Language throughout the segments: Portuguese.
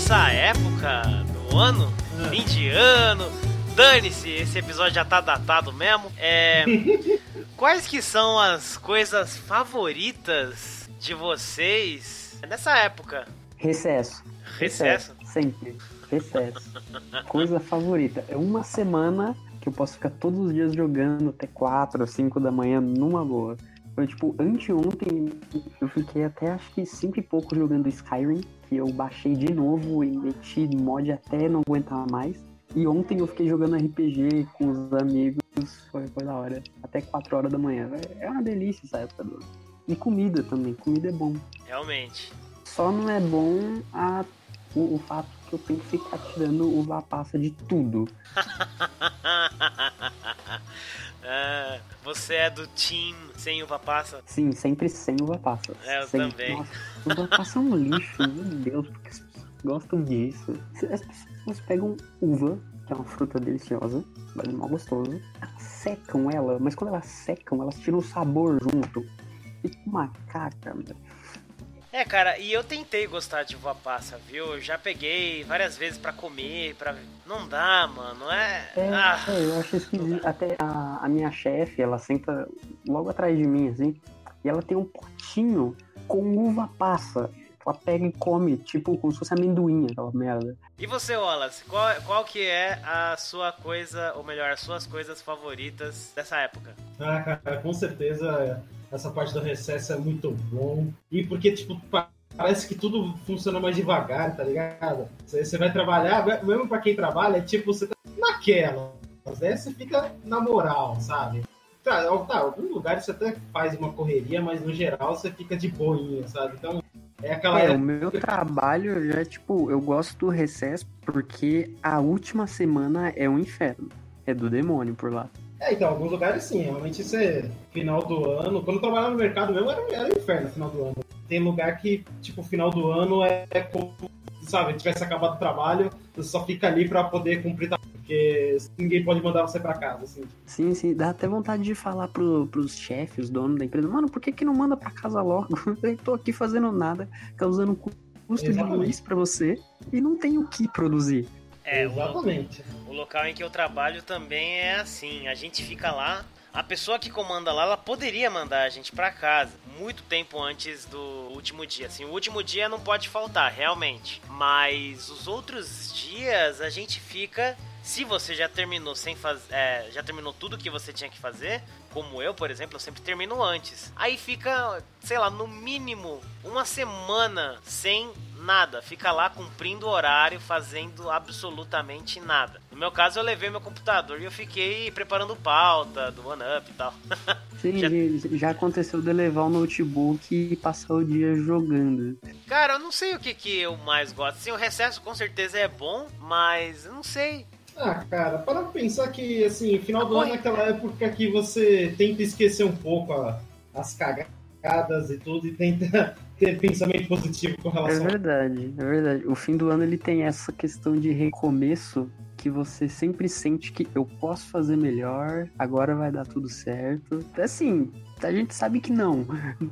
nessa época do ano, fim de ano, dane-se, esse episódio já tá datado mesmo. É, quais que são as coisas favoritas de vocês nessa época? Recesso. Recesso? Sempre. Recesso. Coisa favorita. É uma semana que eu posso ficar todos os dias jogando até 4 ou 5 da manhã numa boa. Foi tipo, anteontem eu fiquei até acho que 5 e pouco jogando Skyrim, que eu baixei de novo e meti mod até não aguentar mais. E ontem eu fiquei jogando RPG com os amigos, foi, foi da hora. Até 4 horas da manhã. É uma delícia essa época do E comida também, comida é bom. Realmente. Só não é bom a, o, o fato que eu tenho que ficar tirando uva passa de tudo. Ah, você é do team sem uva passa? Sim, sempre sem uva passa. É, eu também. Nossa, uva passa é um lixo, meu Deus, porque as pessoas gostam disso. As pessoas pegam uva, que é uma fruta deliciosa, mas mal gostoso, secam ela, mas quando elas secam, elas tiram o sabor junto. Fica uma caca, meu. É, cara, e eu tentei gostar de uva passa, viu? Eu já peguei várias vezes pra comer, pra... Não dá, mano, é... É, Ah, é, eu acho esquisito. Até a, a minha chefe, ela senta logo atrás de mim, assim, e ela tem um potinho com uva passa. Ela pega e come, tipo, como se fosse amendoim, aquela merda. E você, Wallace, qual, qual que é a sua coisa, ou melhor, as suas coisas favoritas dessa época? Ah, cara, com certeza essa parte do recesso é muito bom. E porque, tipo, pa- parece que tudo funciona mais devagar, tá ligado? Você, você vai trabalhar, mesmo pra quem trabalha, é tipo, você tá naquela. Mas aí você fica na moral, sabe? Tá, ó, tá, alguns lugares você até faz uma correria, mas no geral você fica de boinha, sabe? Então, é aquela É, o meu trabalho já, tipo, eu gosto do recesso porque a última semana é um inferno. É do demônio por lá. É, então, alguns lugares sim, realmente isso é final do ano. Quando eu trabalhava no mercado mesmo, era, era um inferno final do ano. Tem lugar que, tipo, final do ano é, é como, sabe, tivesse acabado o trabalho, você só fica ali pra poder cumprir trabalho, porque ninguém pode mandar você pra casa, assim. Sim, sim, dá até vontade de falar pro, pros chefes, dono da empresa, mano, por que que não manda pra casa logo? Eu tô aqui fazendo nada, causando custo de Exatamente. luz pra você e não tenho o que produzir. É, Exatamente. O local em que eu trabalho também é assim, a gente fica lá, a pessoa que comanda lá, ela poderia mandar a gente pra casa muito tempo antes do último dia. Assim, o último dia não pode faltar, realmente. Mas os outros dias a gente fica. Se você já terminou sem fazer, já terminou tudo que você tinha que fazer, como eu, por exemplo, eu sempre termino antes. Aí fica, sei lá, no mínimo uma semana sem nada. Fica lá cumprindo o horário, fazendo absolutamente nada. No meu caso, eu levei meu computador e eu fiquei preparando pauta do OneUp e tal. Sim, Já- já... aconteceu de levar o notebook e passar o dia jogando. Cara, eu não sei o que, que eu mais gosto. Sim, o recesso com certeza é bom, mas eu não sei. Ah, cara, para pensar que, assim, final do Oi. ano é aquela época que você tenta esquecer um pouco a- as cagadas e tudo e tenta ter pensamento positivo com É relação verdade, é verdade. O fim do ano ele tem essa questão de recomeço que você sempre sente que eu posso fazer melhor, agora vai dar tudo certo. Assim, a gente sabe que não,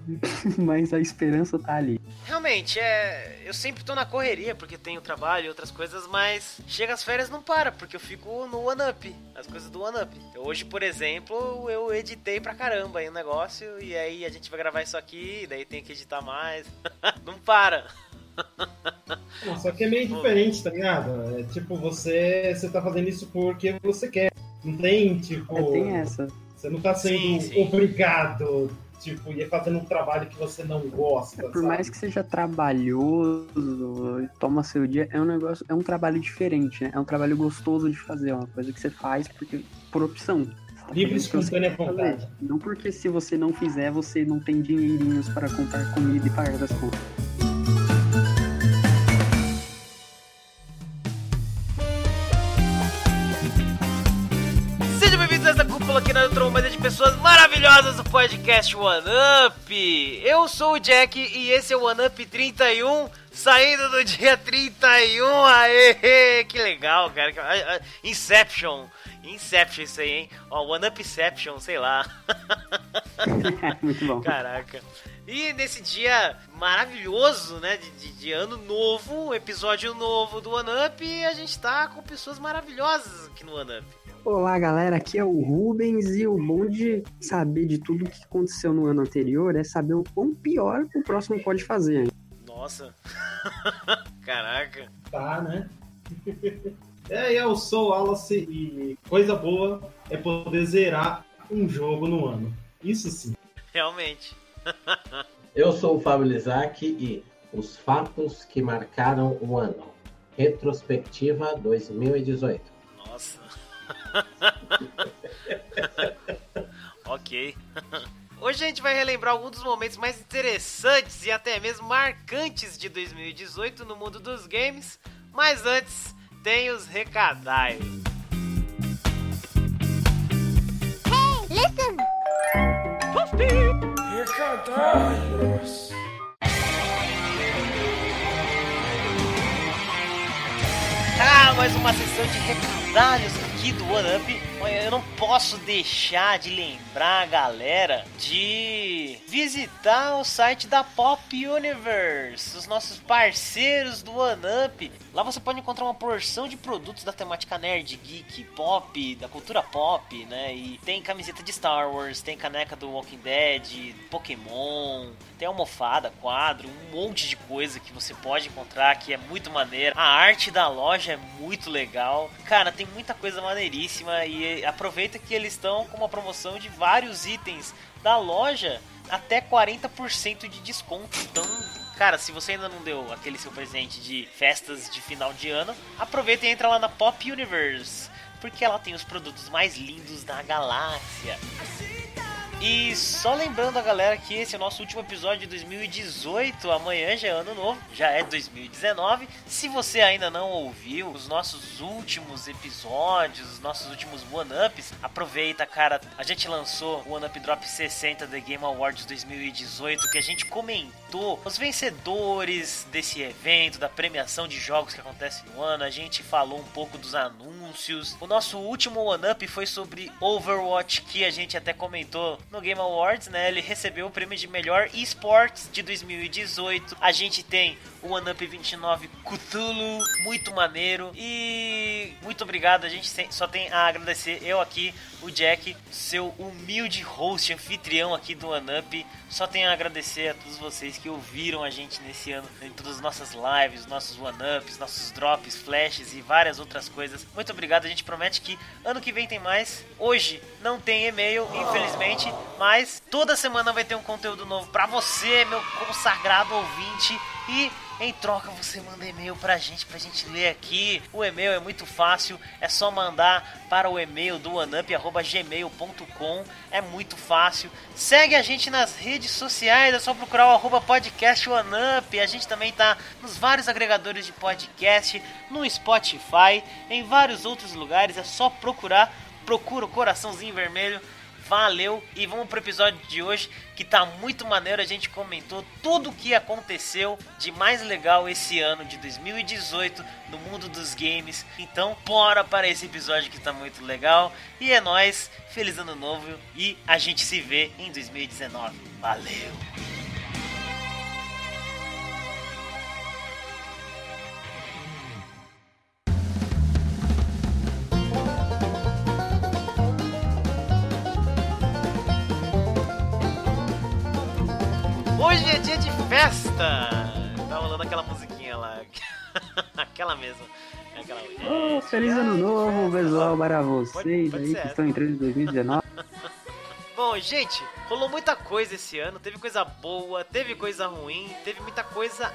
mas a esperança tá ali. Realmente, é. Eu sempre tô na correria porque tenho trabalho e outras coisas, mas chega as férias não para, porque eu fico no OneUp, as coisas do OneUp. Hoje, por exemplo, eu editei pra caramba aí o negócio, e aí a gente vai gravar isso aqui, daí tem que editar mais. não para. Não, só que é meio diferente, tá ligado? É tipo, você, você tá fazendo isso porque você quer. Não tem, tipo. É, tem essa. Você não tá sendo Sim, sim. obrigado, tipo, e fazendo um trabalho que você não gosta. Por sabe? mais que seja trabalhoso, e toma seu dia, é um negócio, é um trabalho diferente, né? É um trabalho gostoso de fazer, é uma coisa que você faz porque por opção. Tá Livre, espontânea fazer. vontade. Não porque se você não fizer, você não tem dinheirinhos para comprar comida e pagar as contas. Pessoas maravilhosas do podcast One Up. Eu sou o Jack e esse é o One Up 31 Saindo do dia 31, aê! Que legal, cara. Inception. Inception isso aí, hein? Ó, One Upception, sei lá. Muito bom. Caraca. E nesse dia maravilhoso, né, de, de, de, ano novo, episódio novo do One Up, a gente tá com pessoas maravilhosas aqui no One Up. Olá, galera, aqui é o Rubens e o bom de saber de tudo que aconteceu no ano anterior é saber o quão pior o próximo pode fazer. Nossa. Caraca. Tá, né? é, eu sou o Wallace e coisa boa é poder zerar um jogo no ano. Isso sim. Realmente. eu sou o Fábio Lizak e os fatos que marcaram o ano. Retrospectiva 2018. Nossa. ok. Hoje a gente vai relembrar alguns dos momentos mais interessantes e até mesmo marcantes de 2018 no mundo dos games, mas antes tem os recadais. Hey, listen! Recadalhos! Ah, mais uma sessão de recadalhos aqui do One Up eu não posso deixar de lembrar a galera de visitar o site da Pop Universe, os nossos parceiros do OneUp. Lá você pode encontrar uma porção de produtos da temática nerd, geek, pop, da cultura pop, né? E tem camiseta de Star Wars, tem caneca do Walking Dead, Pokémon, tem almofada, quadro, um monte de coisa que você pode encontrar que é muito maneiro. A arte da loja é muito legal. Cara, tem muita coisa maneiríssima e aproveita que eles estão com uma promoção de vários itens da loja até 40% de desconto. Então, cara, se você ainda não deu aquele seu presente de festas de final de ano, aproveita e entra lá na Pop Universe, porque ela tem os produtos mais lindos da galáxia. E só lembrando a galera que esse é o nosso último episódio de 2018. Amanhã já é ano novo, já é 2019. Se você ainda não ouviu os nossos últimos episódios, os nossos últimos one-ups, aproveita, cara. A gente lançou o One Up Drop 60 The Game Awards 2018, que a gente comentou os vencedores desse evento, da premiação de jogos que acontece no ano. A gente falou um pouco dos anúncios. O nosso último one-up foi sobre Overwatch, que a gente até comentou no Game Awards, né? Ele recebeu o prêmio de melhor esports de 2018. A gente tem o One Up 29 Cthulhu, muito maneiro. E muito obrigado, a gente só tem a agradecer eu aqui, o Jack, seu humilde host, anfitrião aqui do One Up. Só tenho a agradecer a todos vocês que ouviram a gente nesse ano, em todas as nossas lives, nossos One Ups, nossos drops, flashes e várias outras coisas. Muito obrigado, a gente promete que ano que vem tem mais. Hoje não tem e-mail, infelizmente, mas toda semana vai ter um conteúdo novo para você, meu consagrado ouvinte. E em troca, você manda e-mail pra gente, pra gente ler aqui. O e-mail é muito fácil, é só mandar para o e-mail do oneup.gmail.com. É muito fácil. Segue a gente nas redes sociais, é só procurar o arroba podcast OneUp. A gente também tá nos vários agregadores de podcast, no Spotify, em vários outros lugares. É só procurar, procura o coraçãozinho vermelho Valeu e vamos pro episódio de hoje que tá muito maneiro. A gente comentou tudo o que aconteceu de mais legal esse ano de 2018 no mundo dos games. Então, bora para esse episódio que tá muito legal. E é nós, feliz ano novo e a gente se vê em 2019. Valeu. Aquela mesma. Aquela... Oh, feliz ano novo, pessoal, para vocês aí que estão entrando em 2019. Bom, gente, rolou muita coisa esse ano. Teve coisa boa, teve coisa ruim, teve muita coisa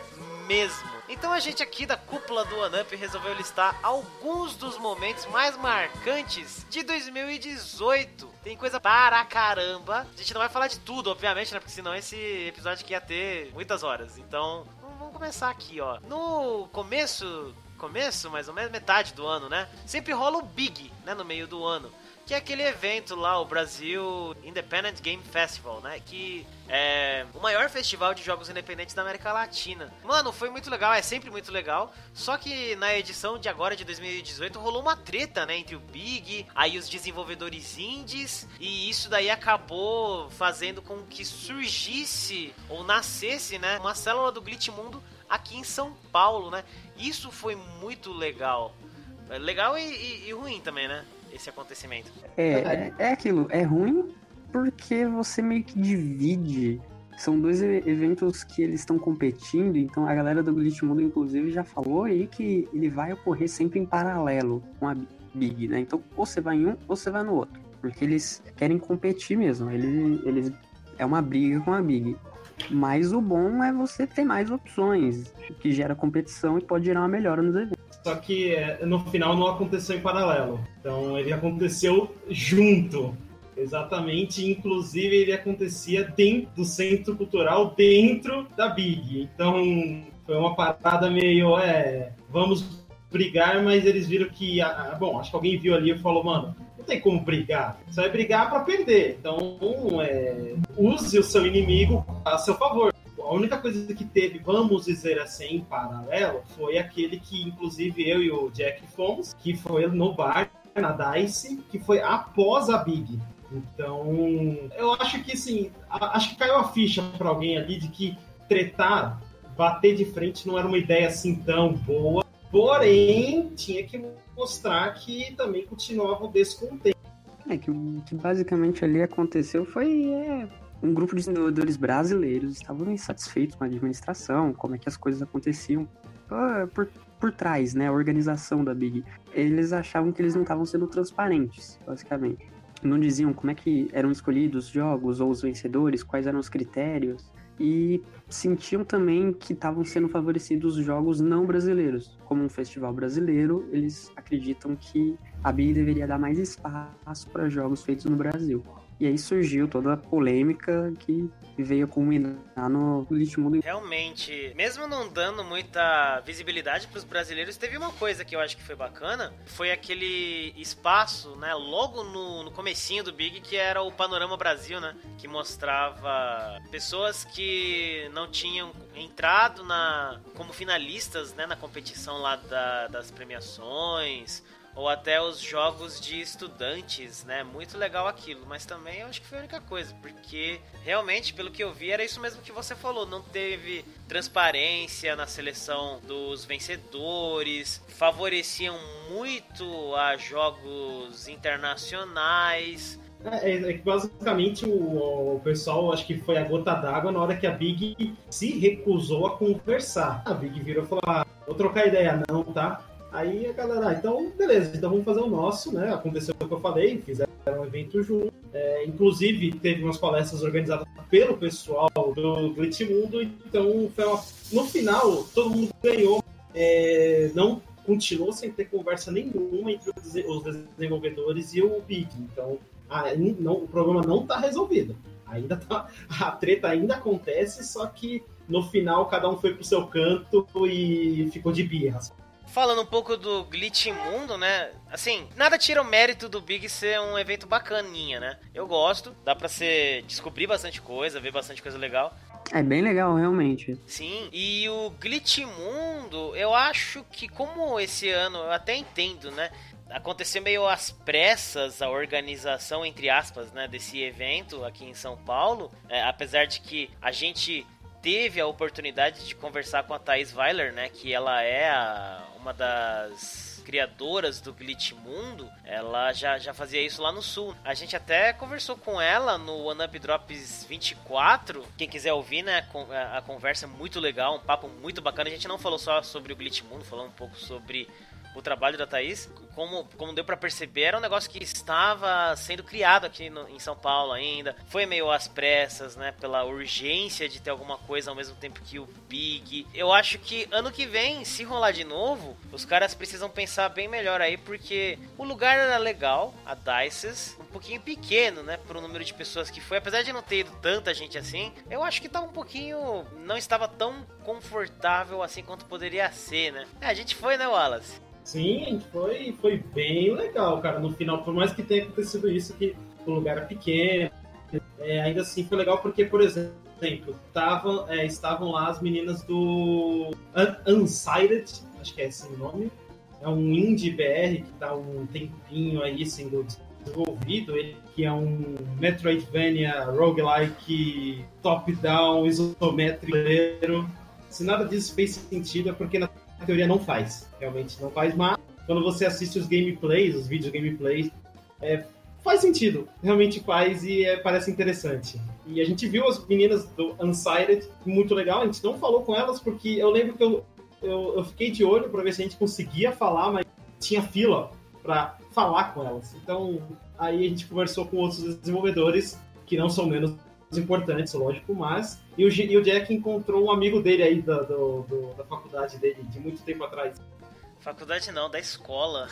mesmo. Então a gente aqui da cúpula do OneUp resolveu listar alguns dos momentos mais marcantes de 2018. Tem coisa para caramba. A gente não vai falar de tudo, obviamente, né? Porque senão esse episódio aqui ia ter muitas horas. Então, vamos começar aqui, ó. No começo começo, mais ou menos metade do ano, né? Sempre rola o Big, né, no meio do ano que é aquele evento lá, o Brasil Independent Game Festival, né? Que é o maior festival de jogos independentes da América Latina. Mano, foi muito legal, é sempre muito legal. Só que na edição de agora de 2018 rolou uma treta, né, entre o Big, aí os desenvolvedores indies, e isso daí acabou fazendo com que surgisse ou nascesse, né, uma célula do Glitch Mundo aqui em São Paulo, né? Isso foi muito legal. É legal e, e, e ruim também, né? Esse acontecimento. É, é, é aquilo, é ruim porque você meio que divide. São dois eventos que eles estão competindo, então a galera do Glitch Mundo, inclusive, já falou aí que ele vai ocorrer sempre em paralelo com a Big, né? Então, ou você vai em um, ou você vai no outro. Porque eles querem competir mesmo. Eles, eles é uma briga com a Big. Mas o bom é você ter mais opções, que gera competição e pode gerar uma melhora nos eventos. Só que é, no final não aconteceu em paralelo. Então ele aconteceu junto. Exatamente, inclusive ele acontecia dentro do centro cultural, dentro da Big. Então foi uma parada meio, é, vamos brigar, mas eles viram que, ah, bom, acho que alguém viu ali e falou, mano, não tem como brigar. Você vai brigar para perder. Então, é, use o seu inimigo a seu favor. A única coisa que teve, vamos dizer assim, em paralelo, foi aquele que, inclusive, eu e o Jack fomos, que foi no bar, na DICE, que foi após a Big. Então, eu acho que, assim, acho que caiu a ficha para alguém ali de que tretar, bater de frente não era uma ideia assim tão boa, porém, tinha que mostrar que também continuava descontente. É que o que basicamente ali aconteceu foi é, um grupo de desenvolvedores brasileiros estavam insatisfeitos com a administração, como é que as coisas aconteciam por, por trás, né, a organização da Big. Eles achavam que eles não estavam sendo transparentes, basicamente. Não diziam como é que eram escolhidos os jogos ou os vencedores, quais eram os critérios e sentiam também que estavam sendo favorecidos jogos não brasileiros. Como um festival brasileiro, eles acreditam que a BI deveria dar mais espaço para jogos feitos no Brasil. E aí surgiu toda a polêmica que veio culminar no Elite Mundo. Realmente, mesmo não dando muita visibilidade para os brasileiros, teve uma coisa que eu acho que foi bacana, foi aquele espaço, né, logo no, no comecinho do Big, que era o Panorama Brasil, né, que mostrava pessoas que não tinham entrado na como finalistas, né, na competição lá da, das premiações, ou até os jogos de estudantes, né? Muito legal aquilo, mas também eu acho que foi a única coisa, porque realmente, pelo que eu vi, era isso mesmo que você falou, não teve transparência na seleção dos vencedores, favoreciam muito a jogos internacionais. É, é, é basicamente o, o, pessoal acho que foi a gota d'água na hora que a Big se recusou a conversar. A Big virou e falou: ah, vou trocar ideia, não, tá? Aí a galera, ah, então beleza, então vamos fazer o nosso, né? Aconteceu o que eu falei, fizeram um evento junto. É, inclusive, teve umas palestras organizadas pelo pessoal do Glitch Mundo, então uma... no final todo mundo ganhou. É, não continuou sem ter conversa nenhuma entre os desenvolvedores e o Big. Então, a, não, o problema não está resolvido. Ainda tá, a treta ainda acontece, só que no final cada um foi pro seu canto e ficou de birra falando um pouco do Glitch Mundo, né? Assim, nada tira o mérito do Big ser um evento bacaninha, né? Eu gosto, dá pra você descobrir bastante coisa, ver bastante coisa legal. É bem legal, realmente. Sim, e o Glitch Mundo, eu acho que como esse ano, eu até entendo, né? Aconteceu meio às pressas a organização, entre aspas, né, desse evento aqui em São Paulo. É, apesar de que a gente teve a oportunidade de conversar com a Thais Weiler, né? Que ela é a, uma das criadoras do Glitch Mundo, ela já, já fazia isso lá no sul. A gente até conversou com ela no One Up Drops 24. Quem quiser ouvir, né, a, conversa é muito legal, um papo muito bacana. A gente não falou só sobre o Glitch Mundo, falou um pouco sobre o trabalho da Thaís, como, como deu para perceber, era um negócio que estava sendo criado aqui no, em São Paulo ainda. Foi meio às pressas, né? Pela urgência de ter alguma coisa ao mesmo tempo que o Big. Eu acho que ano que vem, se rolar de novo, os caras precisam pensar bem melhor aí, porque o lugar era legal, a Dices, um pouquinho pequeno, né? Pro número de pessoas que foi. Apesar de não ter ido tanta gente assim, eu acho que tá um pouquinho. Não estava tão confortável assim quanto poderia ser, né? É, a gente foi, né, Wallace? Sim, foi, foi bem legal, cara. No final, por mais que tenha acontecido isso, que o lugar é pequeno, é, ainda assim foi legal porque, por exemplo, é, estavam lá as meninas do Un Unsighted, acho que é esse o nome. É um indie BR que tá um tempinho aí sendo desenvolvido, ele que é um Metroidvania roguelike top-down isométrico. Se nada disso fez sentido é porque na teoria não faz. Realmente não faz, mas quando você assiste os gameplays, os vídeos gameplays, é, faz sentido. Realmente faz e é, parece interessante. E a gente viu as meninas do Unsighted, muito legal. A gente não falou com elas porque eu lembro que eu, eu, eu fiquei de olho para ver se a gente conseguia falar, mas tinha fila para falar com elas. Então, aí a gente conversou com outros desenvolvedores que não são menos importantes, lógico, mas. E o, e o Jack encontrou um amigo dele aí da, do, do, da faculdade dele, de muito tempo atrás. Faculdade não, da escola.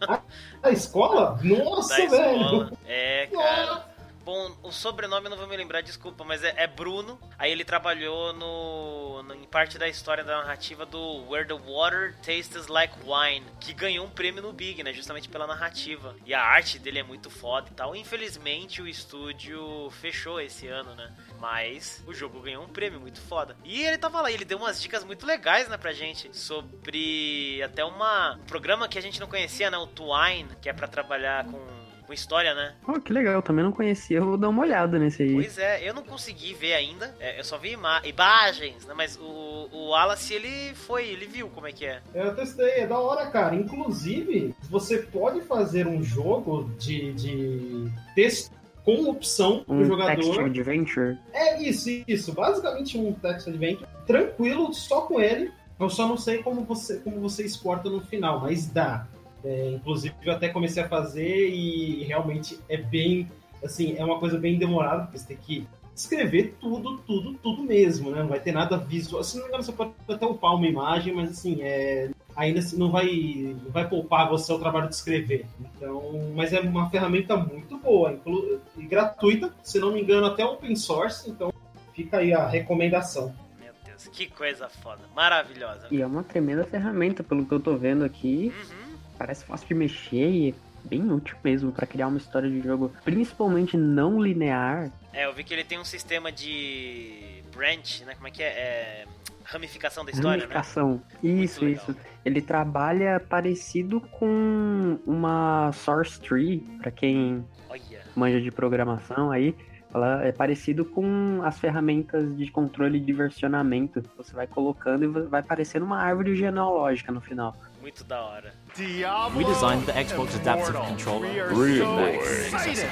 Ah, da escola? Nossa, da velho! Escola. É, cara. Bom, o sobrenome eu não vou me lembrar, desculpa, mas é, é Bruno. Aí ele trabalhou no, no, em parte da história da narrativa do Where the Water Tastes Like Wine, que ganhou um prêmio no Big, né? Justamente pela narrativa. E a arte dele é muito foda e tal. Infelizmente o estúdio fechou esse ano, né? Mas o jogo ganhou um prêmio muito foda. E ele tava lá, ele deu umas dicas muito legais, né, pra gente. Sobre até uma, um programa que a gente não conhecia, né? O Twine, que é para trabalhar com com história, né? Oh, que legal, eu também não conhecia, eu vou dar uma olhada nesse aí. Pois é, eu não consegui ver ainda, é, eu só vi ima imagens, né? Mas o, o Wallace, ele foi, ele viu como é que é. Eu testei, é da hora, cara. Inclusive, você pode fazer um jogo de, de texto com opção um pro jogador. Text adventure? É isso, isso. Basicamente um text adventure. Tranquilo, só com ele. Eu só não sei como você, como você exporta no final, mas dá. É, inclusive, eu até comecei a fazer e realmente é bem. Assim, é uma coisa bem demorada, porque você tem que escrever tudo, tudo, tudo mesmo, né? Não vai ter nada visual. Se não me engano, você pode até upar uma imagem, mas assim, é, ainda assim não vai, não vai poupar você o trabalho de escrever. Então, mas é uma ferramenta muito boa e gratuita, se não me engano, até open source, então fica aí a recomendação. Meu Deus, que coisa foda, maravilhosa. E é uma tremenda ferramenta, pelo que eu tô vendo aqui. Uhum parece fácil de mexer e bem útil mesmo para criar uma história de jogo, principalmente não linear. É, eu vi que ele tem um sistema de branch, né? Como é que é? é... Ramificação da história, né? Ramificação. né? Isso, isso. Ele trabalha parecido com uma source tree, para quem Olha. manja de programação aí. Ela é parecido com as ferramentas de controle de versionamento. Você vai colocando e vai parecendo uma árvore genealógica no final. Muito da hora. Diablo we designed the Xbox Adaptive Controller. Really nice.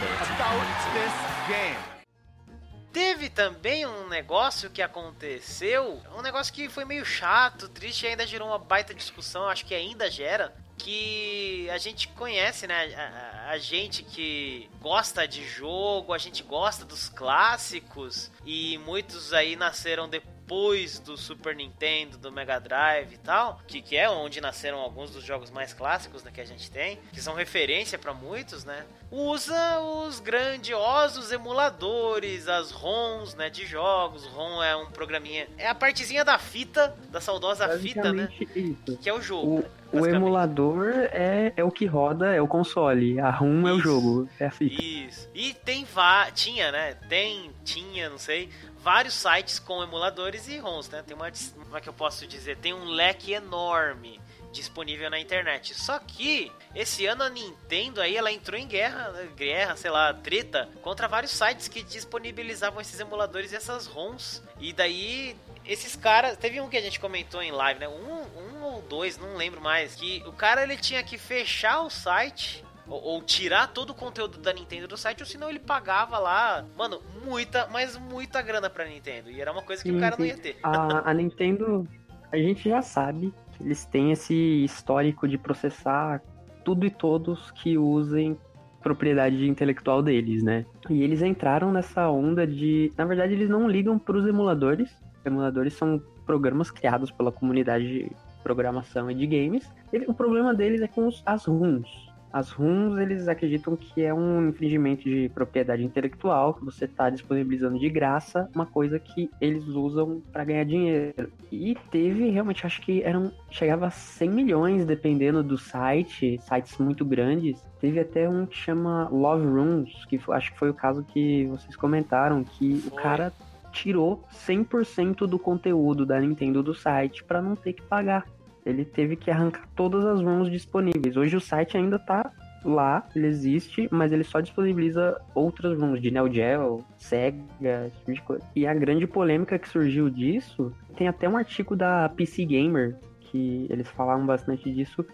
Teve também um negócio que aconteceu, um negócio que foi meio chato, triste e ainda gerou uma baita discussão, acho que ainda gera, que a gente conhece, né? A, a, gente que gosta de jogo, a gente gosta dos clássicos e muitos aí nasceram depois depois do Super Nintendo, do Mega Drive e tal, que, que é onde nasceram alguns dos jogos mais clássicos né, que a gente tem, que são referência para muitos, né? Usa os grandiosos emuladores, as ROMs, né, de jogos. ROM é um programinha, é a partezinha da fita, da saudosa fita, né? Isso. Que é o jogo. O, o emulador é, é o que roda, é o console. A ROM é o jogo, é a fita. Isso. E tem tinha, né? Tem, tinha, não sei, vários sites com emuladores e ROMs, né? Tem uma, como é que eu posso dizer? Tem um leque enorme disponível na internet. Só que esse ano a Nintendo aí ela entrou em guerra, guerra, sei lá, treta contra vários sites que disponibilizavam esses emuladores e essas ROMs. E daí esses caras, teve um que a gente comentou em live, né? Um, um ou dois, não lembro mais, que o cara ele tinha que fechar o site ou, ou, tirar todo o conteúdo da Nintendo do site, ou senão ele pagava lá, mano, muita, mas muita grana pra Nintendo. E era uma coisa que sim, o cara não ia ter. A, a Nintendo, a gente já sabe que eles têm esse histórico de processar tudo e todos que usem propriedade intelectual deles, né? E eles entraram nessa onda de. Na verdade, eles não ligam para os emuladores. Emuladores são programas criados pela comunidade de programação e de games. o problema deles é com os, as ROMs As ROMs, eles acreditam que é um infringimento de propriedade intelectual, que você está disponibilizando de graça uma coisa que eles usam para ganhar dinheiro. E teve, realmente, acho que eram chegava a 100 milhões, dependendo do site, sites muito grandes. Teve até um que chama Love Rooms, que foi, acho que foi o caso que vocês comentaram, que Foi. o cara tirou 100% do conteúdo da Nintendo do site para não ter que pagar. Ele teve que arrancar todas as ROMs disponíveis. Hoje o site ainda tá lá, ele existe, mas ele só disponibiliza outras ROMs de Neo Geo, Sega, esse tipo de coisa. E a grande polêmica que surgiu disso, tem até um artigo da PC Gamer que eles falavam bastante disso,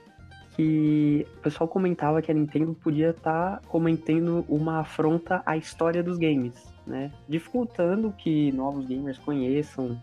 que o pessoal comentava que a Nintendo podia estar cometendo uma afronta à história dos games, né? Dificultando que novos gamers conheçam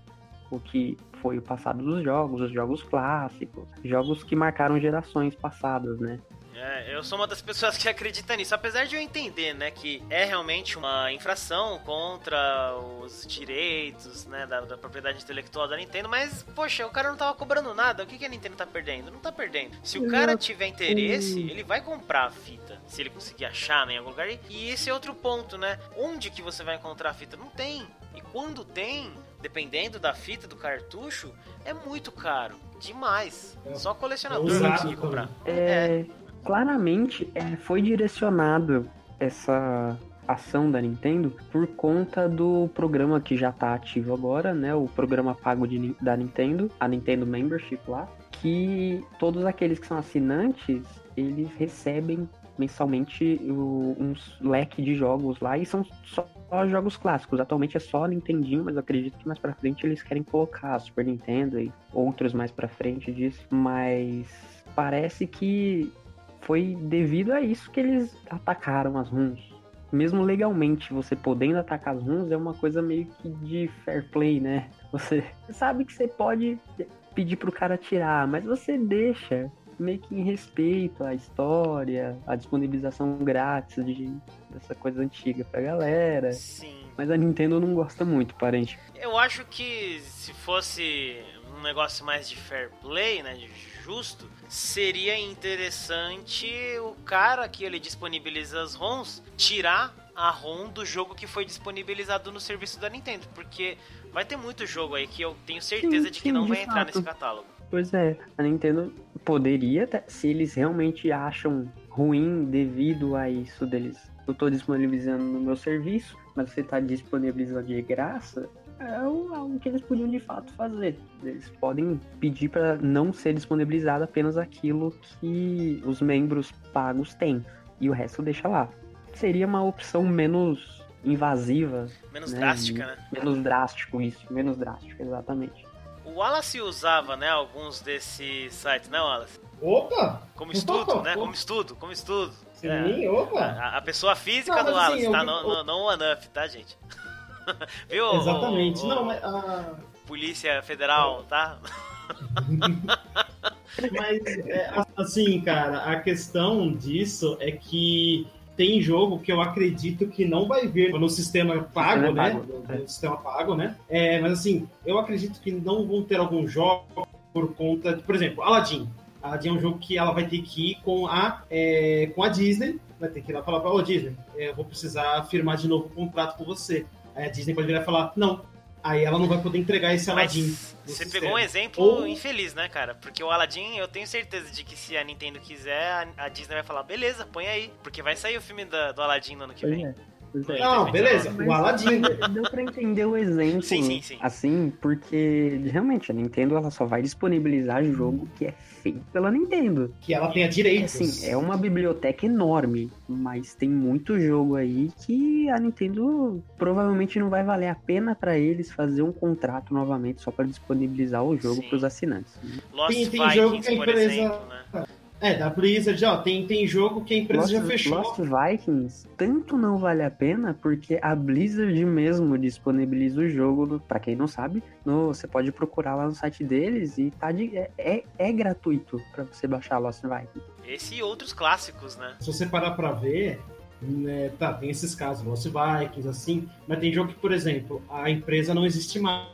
o que foi o passado dos jogos, os jogos clássicos, jogos que marcaram gerações passadas, né? É, eu sou uma das pessoas que acredita nisso, apesar de eu entender, né, que é realmente uma infração contra os direitos, né, da, da propriedade intelectual da Nintendo, mas, poxa, o cara não tava cobrando nada, o que, que a Nintendo tá perdendo? Não tá perdendo. Se o cara tiver interesse, ele vai comprar a fita, se ele conseguir achar né, em algum lugar, e esse é outro ponto, né, onde que você vai encontrar a fita? Não tem. E quando tem, dependendo da fita, do cartucho, é muito caro, demais. É. Só colecionador É vai conseguir comprar. É, claramente é, foi direcionado essa ação da Nintendo por conta do programa que já tá ativo agora, né? O programa pago de da Nintendo, a Nintendo Membership lá, que todos aqueles que são assinantes, eles recebem mensalmente uns leque de jogos lá e são só jogos clássicos. Atualmente é só Nintendinho, mas eu acredito que mais pra frente eles querem colocar Super Nintendo e outros mais pra frente disso. Mas parece que foi devido a isso que eles atacaram as ROMs. Mesmo legalmente, você podendo atacar as ROMs é uma coisa meio que de fair play, né? Você sabe que você pode pedir pro cara tirar, mas você deixa meio que em respeito à história, à disponibilização grátis de, dessa coisa antiga pra galera. Sim. Mas a Nintendo não gosta muito, parente. Eu acho que se fosse um negócio mais de fair play, né, de justo, seria interessante o cara que ele disponibiliza as ROMs tirar a ROM do jogo que foi disponibilizado no serviço da Nintendo, porque vai ter muito jogo aí que eu tenho certeza Sim, de que sim, não de vai entrar fato. nesse catálogo. Pois é, a Nintendo poderia, se eles realmente acham ruim devido a isso deles. Eu tô disponibilizando no meu serviço, mas você tá disponibilizando de graça, é algo que eles podiam de fato fazer. Eles podem pedir para não ser disponibilizado apenas aquilo que os membros pagos têm e o resto deixa lá. Seria uma opção menos invasiva, Menos né, drástica, né? menos drástico isso, menos drástico, exatamente. O Wallace usava, né, alguns desses sites, né, Wallace? Opa! Como estudo, né? Como estudo, como estudo. Sim, É. opa! A, a pessoa física Não, do assim, Wallace, eu tá? Não, não, não o One-Up, tá, gente? Viu? o- Exatamente. o- Não, mas, ah, Polícia Federal, tá? mas é, assim, cara, a questão disso é que tem jogo que eu acredito que não vai vir no sistema pago, Sistema né? pago, No, é. no sistema pago, né? É, mas assim, eu acredito que não vão ter algum jogo por conta de, por exemplo, Aladdin. Aladdin é um jogo que ela vai ter que ir com a, é, com a Disney, vai ter que ir lá falar pra ô Disney, é, eu vou precisar firmar de novo o contrato com você. Aí a Disney pode virar e falar, não. Aí ela não vai poder entregar esse Aladdin. Você sistema. pegou um exemplo Ou- infeliz, né, cara? Porque o Aladdin, eu tenho certeza de que se a Nintendo quiser, a, a Disney vai falar, beleza, põe aí. Porque vai sair o filme da- do Aladdin no ano que Pois vem. é. É. Não, beleza. Mas- O Aladdin. mas Deu pra entender o exemplo. Sim, sim, sim. Assim, porque realmente a Nintendo ela só vai disponibilizar jogo que é feito pela Nintendo. que ela tenha direitos. Assim, é uma biblioteca enorme, mas tem muito jogo aí que a Nintendo provavelmente não vai valer a pena pra eles fazer um contrato novamente só pra disponibilizar o jogo Sim. pros assinantes. Lost Tem- tem Vikings, jogo que a por empresa- exemplo, né? É, da Blizzard, ó, tem, tem jogo que a empresa Lost, já fechou. Lost Vikings tanto não vale a pena porque a Blizzard mesmo disponibiliza o jogo, pra quem não sabe, no, você pode procurar lá no site deles e tá de, é, é, é gratuito pra você baixar Lost Vikings. Esse e outros clássicos, né? Se você parar pra ver, né, tá, tem esses casos, Lost Vikings, assim, mas tem jogo que, por exemplo, a empresa não existe mais.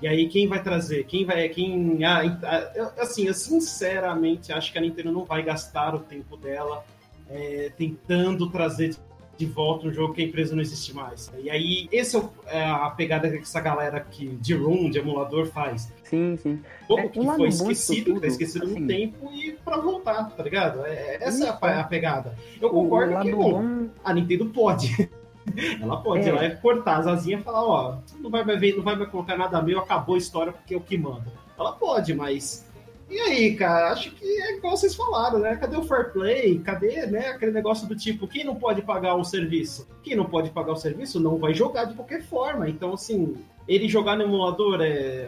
E aí quem vai trazer? Quem vai. Quem. Ah, ah, eu- assim, eu sinceramente acho que a Nintendo não vai gastar o tempo dela é, tentando trazer de volta um jogo que a empresa não existe mais. E aí, essa é, é a pegada que essa galera que, de room, de emulador faz. Sim, sim. Pouco É, que foi esquecido, que tudo, tá esquecido assim. no tempo e pra voltar, tá ligado? É, essa é a, pa- a pegada. Eu concordo que, bom a Nintendo pode. Ela pode, É. ela vai cortar as asinhas e falar, ó, não vai mais ver, não vai mais colocar nada meu, acabou a história porque é o que manda. Ela pode, mas. E aí, cara, acho que é igual vocês falaram, né? Cadê o fair play? Cadê, né, aquele negócio do tipo, quem não pode pagar o serviço? Quem não pode pagar o serviço não vai jogar de qualquer forma. Então, assim, ele jogar no emulador é,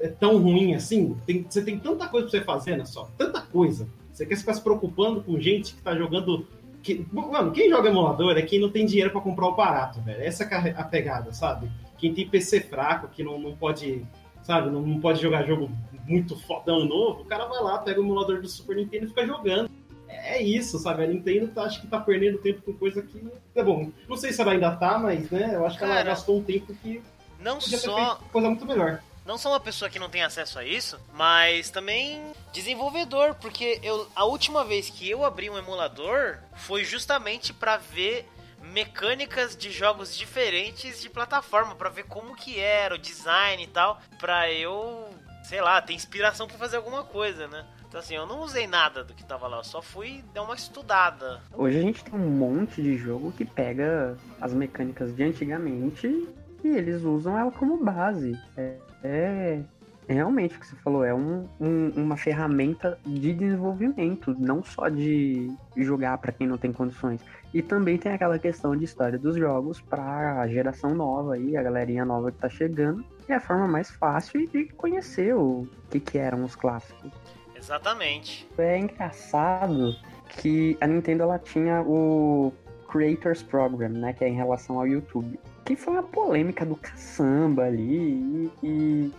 é tão ruim assim? Tem- você tem tanta coisa pra você fazer, né, só? Tanta coisa. Você quer ficar se preocupando com gente que tá jogando que- mano, quem joga emulador é quem não tem dinheiro pra comprar o barato, velho. Essa é a pegada, sabe? Quem tem PC fraco, que não, não pode, sabe, não, não pode jogar jogo muito fodão novo, o cara vai lá, pega o emulador do Super Nintendo e fica jogando. É isso, sabe? A Nintendo tá, acho que tá perdendo tempo com coisa que. É bom, não sei se ela ainda tá, mas, né, eu acho que ela gastou um tempo que Não podia ter só feito coisa muito melhor. Não sou uma pessoa que não tem acesso a isso, mas também desenvolvedor, porque eu, a última vez que eu abri um emulador foi justamente pra ver mecânicas de jogos diferentes de plataforma, pra ver como que era o design e tal, pra eu, sei lá, ter inspiração pra fazer alguma coisa, né? Então assim, eu não usei nada do que tava lá, eu só fui dar uma estudada. Hoje a gente tem um monte de jogo que pega as mecânicas de antigamente e eles usam ela como base. É, é- é realmente o que você falou, é um- um- uma ferramenta de desenvolvimento, não só de jogar para quem não tem condições. E também tem aquela questão de história dos jogos para a geração nova aí, a galerinha nova que tá chegando. E é a forma mais fácil de conhecer o que, que eram os clássicos. Exatamente. É engraçado que a Nintendo ela tinha o Creators Program, né, que é em relação ao YouTube, que foi uma polêmica do caçamba ali e, e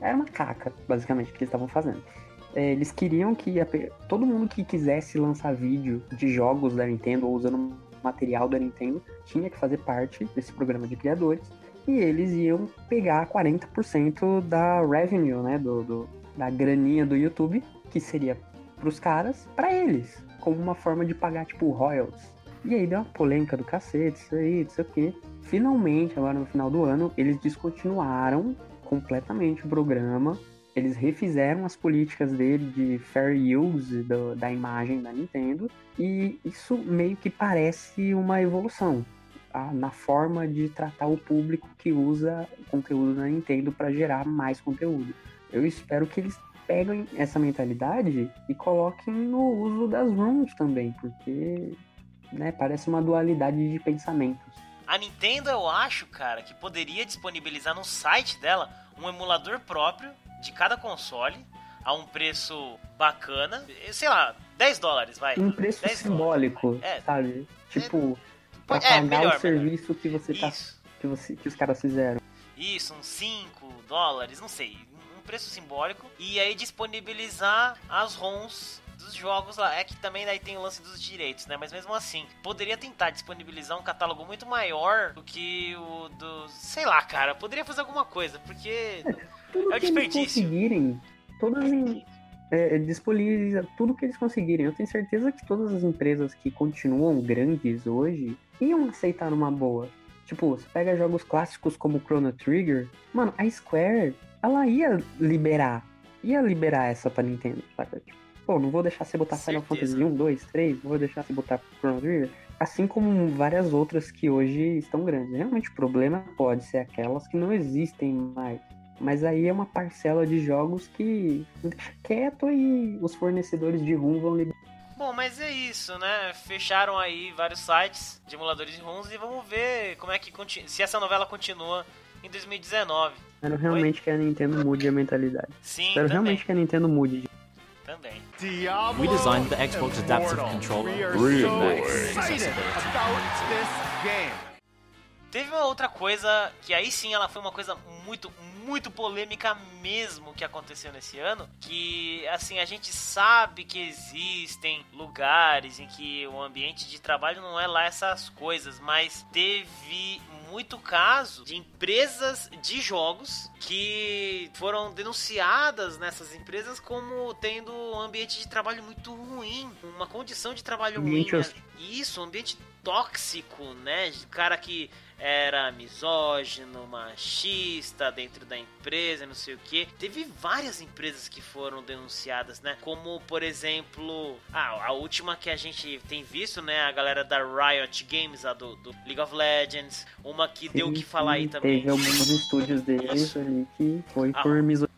era uma caca, basicamente, que eles estavam fazendo. É, eles queriam que a todo mundo que quisesse lançar vídeo de jogos da Nintendo ou usando material da Nintendo tinha que fazer parte desse programa de criadores e eles iam pegar 40% da revenue, né, do, do- da graninha do YouTube que seria pros caras, pra eles, como uma forma de pagar, tipo, royalties. E aí deu uma polêmica do cacete, isso aí, não sei o quê. Finalmente, agora no final do ano, eles descontinuaram completamente o programa. Eles refizeram as políticas dele de fair use do- da imagem da Nintendo. E isso meio que parece uma evolução tá? na forma de tratar o público que usa conteúdo da Nintendo para gerar mais conteúdo. Eu espero que eles peguem essa mentalidade e coloquem no uso das rooms também, porque né, parece uma dualidade de pensamentos. A Nintendo, eu acho, cara, que poderia disponibilizar no site dela um emulador próprio de cada console a um preço bacana. Sei lá, 10 dólares, vai. Um preço 10 simbólico, É. sabe? Tipo, pra É, pagar melhor, o serviço que você tá, que, você, que os caras fizeram. isso, uns 5 dólares, não sei. Um preço simbólico. E aí disponibilizar as ROMs dos jogos lá. É que também daí tem o lance dos direitos, né? Mas mesmo assim, poderia tentar disponibilizar um catálogo muito maior do que o do. Sei lá, cara. Poderia fazer alguma coisa, porque. Tudo É o que eles desperdício. conseguirem, todas em, é, disponibiliza tudo que eles conseguirem. Eu tenho certeza que todas as empresas que continuam grandes hoje iam aceitar uma boa. Tipo, você pega jogos clássicos como Chrono Trigger, mano, a Square, ela ia liberar, ia liberar essa pra Nintendo, sabe? Pô, não vou deixar você botar Final Certeza. Fantasy 1, 2, 3, não vou deixar você botar Chrono Trigger. Assim como várias outras que hoje estão grandes. Realmente o problema pode ser aquelas que não existem mais. Mas aí é uma parcela de jogos que deixa quieto e os fornecedores de ROM vão liberar. Bom, mas é isso, né? Fecharam aí vários sites de emuladores de ROMs e vamos ver como é que se essa novela continua em 2019. Espero realmente que a Nintendo mude a mentalidade. Sim, Espero também, realmente que a Nintendo mude. Também. We designed the Xbox Adaptive Controller. Really nice. Teve uma outra coisa que aí sim ela foi uma coisa muito, muito polêmica mesmo que aconteceu nesse ano. Que assim, a gente sabe que existem lugares em que o ambiente de trabalho não é lá essas coisas, mas teve muito caso de empresas de jogos que foram denunciadas nessas empresas como tendo um ambiente de trabalho muito ruim, uma condição de trabalho ruim. hostil. Isso, um ambiente tóxico, né? Cara que era misógino, machista dentro da empresa, não sei o que. Teve várias empresas que foram denunciadas, né? Como, por exemplo, ah, a última que a gente tem visto, né? A galera da Riot Games, a do, do League of Legends. Uma que deu o que falar aí Sim, também. Teve alguns estúdios deles Isso. ali que foi Ah, por misoginia.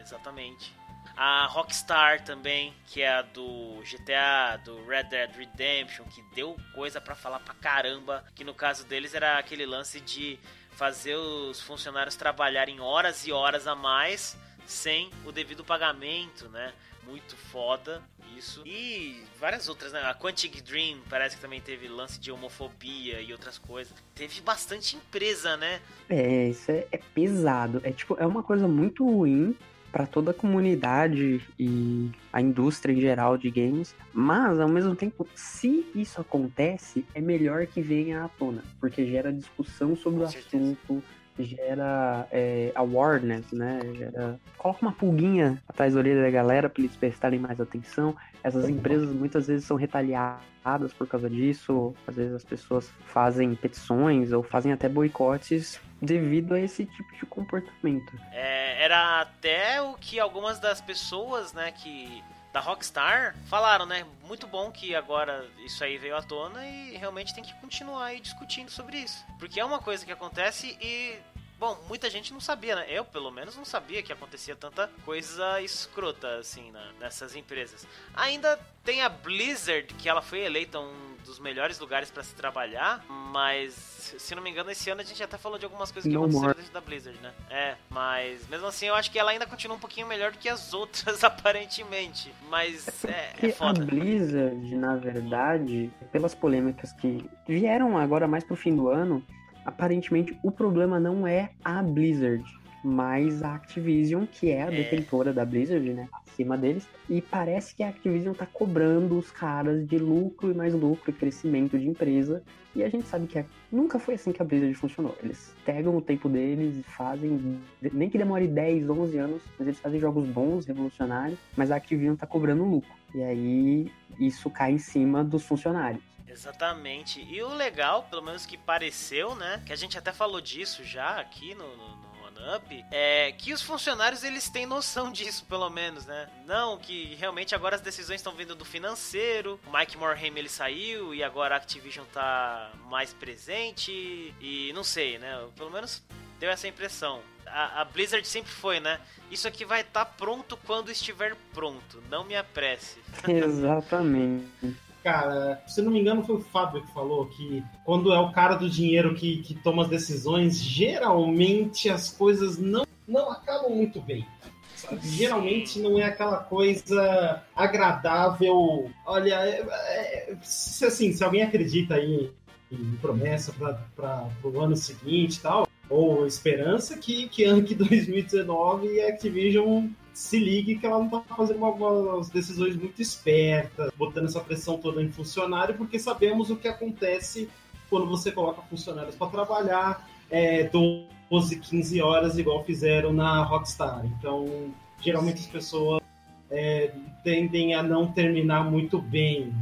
Exatamente. A Rockstar também, que é a do GTA, do Red Dead Redemption, que deu coisa pra falar pra caramba. Que no caso deles era aquele lance de fazer os funcionários trabalharem horas e horas a mais sem o devido pagamento, né? Muito foda isso. E várias outras, né? A Quantic Dream parece que também teve lance de homofobia e outras coisas. Teve bastante empresa, né? É, isso é, é pesado. É tipo, é uma coisa muito ruim pra toda a comunidade e a indústria em geral de games, mas ao mesmo tempo, se isso acontece, é melhor que venha à tona, porque gera discussão sobre Com o certeza. assunto, gera é, awareness, né? Gera... Coloca uma pulguinha atrás da orelha da galera pra eles prestarem mais atenção. Essas empresas muitas vezes são retaliadas por causa disso. Às vezes as pessoas fazem petições ou fazem até boicotes devido a esse tipo de comportamento. É, era até o que algumas das pessoas, né, que da Rockstar falaram, né? Muito bom que agora isso aí veio à tona e realmente tem que continuar aí discutindo sobre isso. Porque é uma coisa que acontece e Bom, muita gente não sabia, né? Eu, pelo menos, não sabia que acontecia tanta coisa escrota, assim, na- nessas empresas. Ainda tem a Blizzard, que ela foi eleita um dos melhores lugares pra se trabalhar, mas, se não me engano, esse ano a gente até falou de algumas coisas que No aconteceram more. dentro da Blizzard, né? É, mas, mesmo assim, eu acho que ela ainda continua um pouquinho melhor do que as outras, aparentemente. Mas, é, é a foda. Blizzard, na verdade, pelas polêmicas que vieram agora mais pro fim do ano, aparentemente o problema não é a Blizzard, mas a Activision, que é a É. detentora da Blizzard, né? Acima deles. E parece que a Activision tá cobrando os caras de lucro e mais lucro e crescimento de empresa. E a gente sabe que a- nunca foi assim que a Blizzard funcionou. Eles pegam o tempo deles e fazem, nem que demore 10, 11 anos, mas eles fazem jogos bons, revolucionários, mas a Activision tá cobrando lucro. E aí isso cai em cima dos funcionários. Exatamente. E o legal, pelo menos que pareceu, né? Que a gente até falou disso já aqui no, no, no One Up, é que os funcionários eles têm noção disso, pelo menos, né? Não que realmente agora as decisões estão vindo do financeiro. O Mike Morhaime ele saiu e agora a Activision tá mais presente e não sei, né? Pelo menos deu essa impressão. A, a Blizzard sempre foi, né? Isso aqui vai estar pronto quando estiver pronto. Não me apresse. Exatamente. Cara, se não me engano, foi o Fábio que falou que quando é o cara do dinheiro que, que toma as decisões, geralmente as coisas não, não acabam muito bem. Geralmente não é aquela coisa agradável. Olha, é, é, se, assim, se alguém acredita aí em promessa para o ano seguinte e tal, ou esperança que, que ano que 2019 a Activision se ligue que ela não tá fazendo algumas decisões muito espertas, botando essa pressão toda em funcionário, porque sabemos o que acontece quando você coloca funcionários para trabalhar é, 12, 15 horas, igual fizeram na Rockstar. Então, geralmente as pessoas é, tendem a não terminar muito bem.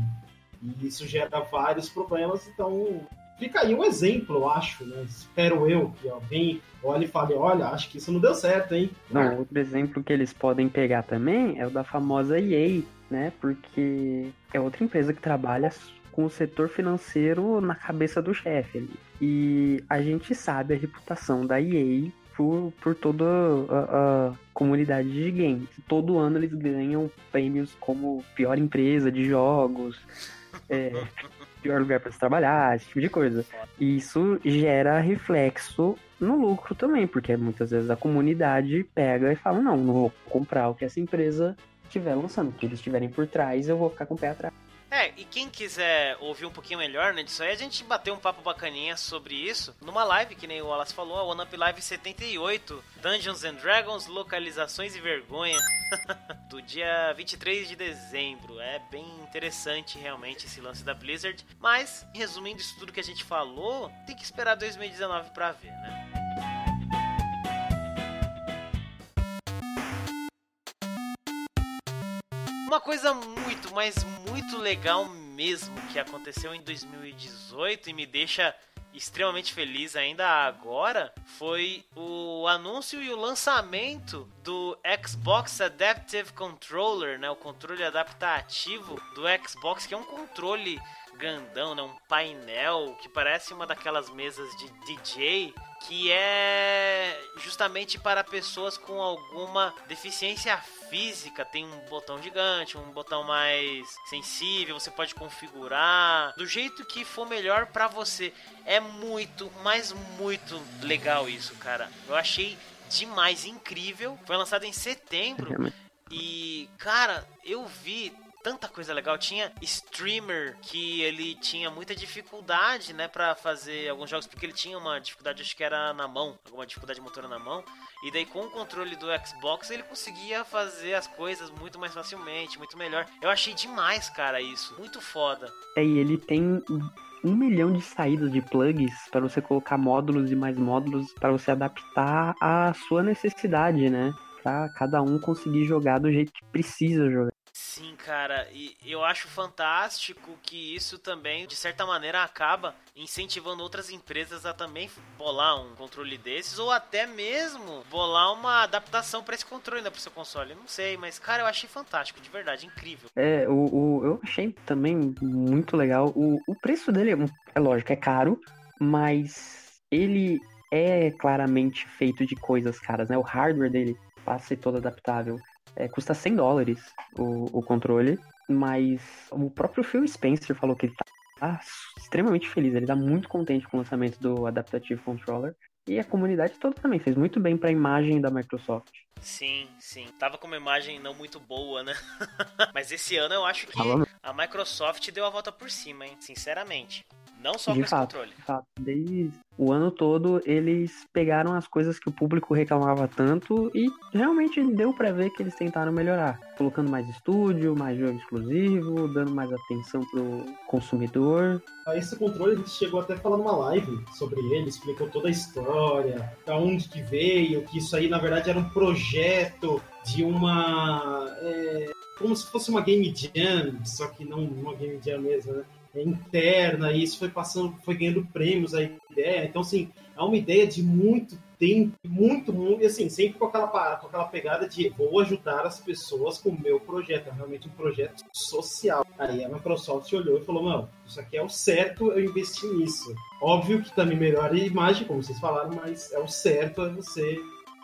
E isso gera vários problemas, então fica aí um exemplo, eu acho, né? Espero eu que alguém olhe e fale, olha, acho que isso não deu certo, hein? Não, outro exemplo que eles podem pegar também é o da famosa EA, né? Porque é outra empresa que trabalha com o setor financeiro na cabeça do chefe ali. E a gente sabe a reputação da EA por, por toda a, a comunidade de games. Todo ano eles ganham prêmios como pior empresa de jogos, é, pior lugar para se trabalhar, esse tipo de coisa. E isso gera reflexo no lucro também, porque muitas vezes a comunidade pega e fala: não, não vou comprar o que essa empresa estiver lançando, o que eles estiverem por trás, eu vou ficar com o pé atrás. É, e quem quiser ouvir um pouquinho melhor né, disso aí, a gente bateu um papo bacaninha sobre isso numa live, que nem o Wallace falou, a One Up Live 78, Dungeons and Dragons, Localizações e Vergonha, do dia 23 de dezembro. É bem interessante realmente esse lance da Blizzard, mas, resumindo isso tudo que a gente falou, tem que esperar 2019 pra ver, né? Uma coisa muito, mas muito legal mesmo que aconteceu em 2018 e me deixa extremamente feliz ainda agora foi o anúncio e o lançamento do Xbox Adaptive Controller, né, o controle adaptativo do Xbox, que é um controle grandão, né, um painel que parece uma daquelas mesas de DJ que é justamente para pessoas com alguma deficiência. Tem um botão gigante, um botão mais sensível, você pode configurar do jeito que for melhor para você. É muito, mas muito legal isso, cara. Eu achei demais, incrível. Foi lançado em setembro. E, cara, eu vi tanta coisa legal. Tinha streamer que ele tinha muita dificuldade, né, para fazer alguns jogos, porque ele tinha uma dificuldade, acho que era na mão, alguma dificuldade motora na mão. E daí com o controle do Xbox ele conseguia fazer as coisas muito mais facilmente, muito melhor. Eu achei demais, cara, isso. Muito foda. É, e ele tem um milhão de saídas de plugs para você colocar módulos e mais módulos para você adaptar à sua necessidade, né? Pra cada um conseguir jogar do jeito que precisa jogar. Sim, cara, e eu acho fantástico que isso também, de certa maneira, acaba incentivando outras empresas a também bolar um controle desses, ou até mesmo bolar uma adaptação para esse controle né, pro seu console. não sei, mas, cara, eu achei fantástico, de verdade, incrível. É, o, o eu achei também muito legal. O, o preço dele, é, é lógico, é caro, mas ele é claramente feito de coisas caras, né? O hardware dele passa a ser todo adaptável. É, custa 100 dólares o, o controle, mas o próprio Phil Spencer falou que ele tá extremamente feliz, ele tá muito contente com o lançamento do Adaptative Controller. E a comunidade toda também fez muito bem para a imagem da Microsoft. Sim, sim. Tava com uma imagem não muito boa, né? Mas esse ano eu acho que a Microsoft deu a volta por cima, hein? Sinceramente. Não só de com fato, esse controle. De fato, desde o ano todo eles pegaram as coisas que o público reclamava tanto e realmente deu para ver que eles tentaram melhorar, colocando mais estúdio, mais jogo exclusivo, dando mais atenção pro consumidor. Esse controle a gente chegou até a falar numa live sobre ele, explicou toda a história, da onde que veio, que isso aí na verdade era um projeto de uma é, como se fosse uma game jam, só que não uma game jam mesmo, né? Interna, e isso foi passando, foi ganhando prêmios a ideia. Então, assim, é uma ideia de muito tempo, muito, muito, e assim, sempre com aquela, com aquela pegada de vou ajudar as pessoas com o meu projeto, é realmente um projeto social. Aí a Microsoft olhou e falou, não, isso aqui é o certo, eu investi nisso. Óbvio que também melhora a imagem, como vocês falaram, mas é o certo é você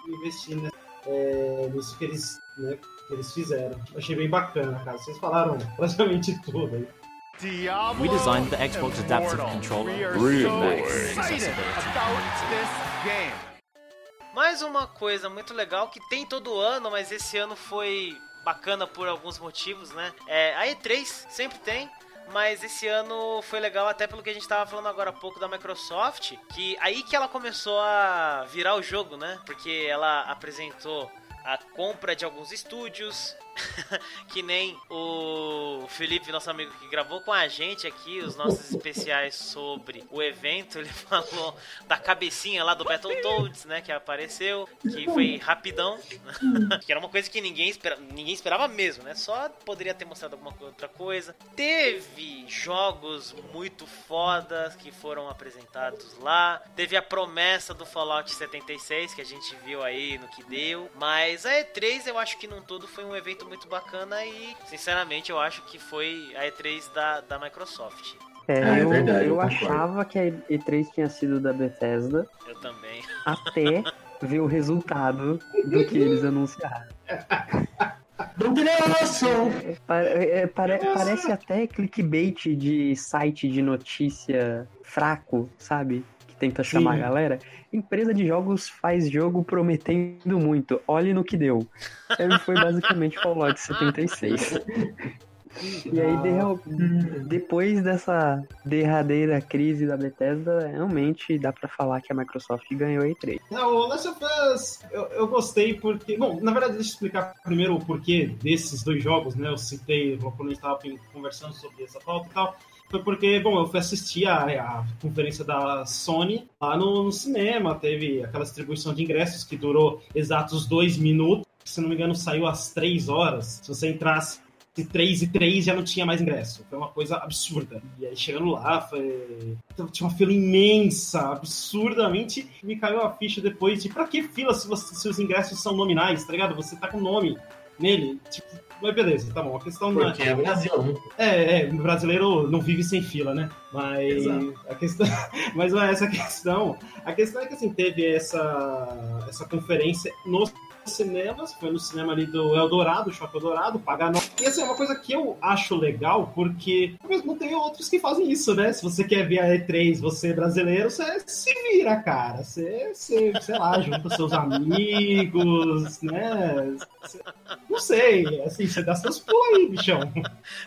investir né, é, nisso que eles, né, que eles fizeram. Achei bem bacana, cara. Vocês falaram praticamente tudo aí. We designed the Xbox Adaptive Controller. Really? Mais uma coisa muito legal que tem todo ano, mas esse ano foi bacana por alguns motivos, né? É, a E3 sempre tem, mas esse ano foi legal até pelo que a gente tava falando agora há pouco da Microsoft, que aí que ela começou a virar o jogo, né? Porque ela apresentou a compra de alguns estúdios, que nem o Felipe, nosso amigo que gravou com a gente aqui os nossos especiais sobre o evento, ele falou da cabecinha lá do Battletoads, né, que apareceu, que foi rapidão, que era uma coisa que ninguém, espera, ninguém esperava mesmo, né, só poderia ter mostrado alguma outra coisa. Teve jogos muito fodas que foram apresentados lá, teve a promessa do Fallout 76, que a gente viu aí no que deu, mas a E3 eu acho que num todo foi um evento muito bacana e, sinceramente, eu acho que foi a E3 da, da Microsoft. É, Ah, é eu, verdade, eu eu achava que a E3 tinha sido da Bethesda Eu também. até ver o resultado do que eles anunciaram. Dominação! Pa- é, pare- parece até clickbait de site de notícia fraco, sabe? Que tenta chamar Sim. a galera. Empresa de jogos faz jogo prometendo muito. Olhe no que deu. Foi basicamente Fallout 76. E aí, de- depois dessa derradeira crise da Bethesda, realmente dá pra falar que a Microsoft ganhou a E3. Não, o Last of Us eu, eu gostei porque. Bom, na verdade, deixa eu explicar primeiro o porquê desses dois jogos, né? Eu citei quando a gente estava conversando sobre essa pauta e tal. Foi porque, bom, eu fui assistir a, a conferência da Sony lá no, no cinema, teve aquela distribuição de ingressos que durou exatos dois minutos. Se não me engano, saiu às três horas. Se você entrasse de 3 e 3 já não tinha mais ingresso. Foi uma coisa absurda. E aí chegando lá, foi... então, tinha uma fila imensa, absurdamente. Me caiu a ficha depois de pra que fila se, você, se os ingressos são nominais, tá ligado? Você tá com nome nele. Tipo, mas beleza, tá bom. A questão não é. Porque é Brasil, né? É, é, o brasileiro não vive sem fila, né? Mas Exato. a questão, mas não é essa questão. A questão é que assim teve essa essa conferência nos cinemas, foi no cinema ali do Eldorado, Shopping Eldorado, pagar no... E assim, é uma coisa que eu acho legal, porque não tem outros que fazem isso, né? Se você quer ver a E3, você é brasileiro, você se vira, cara. Você, você sei lá, junta seus amigos, né? Você- não sei, assim, você dá seus pulos aí, bichão.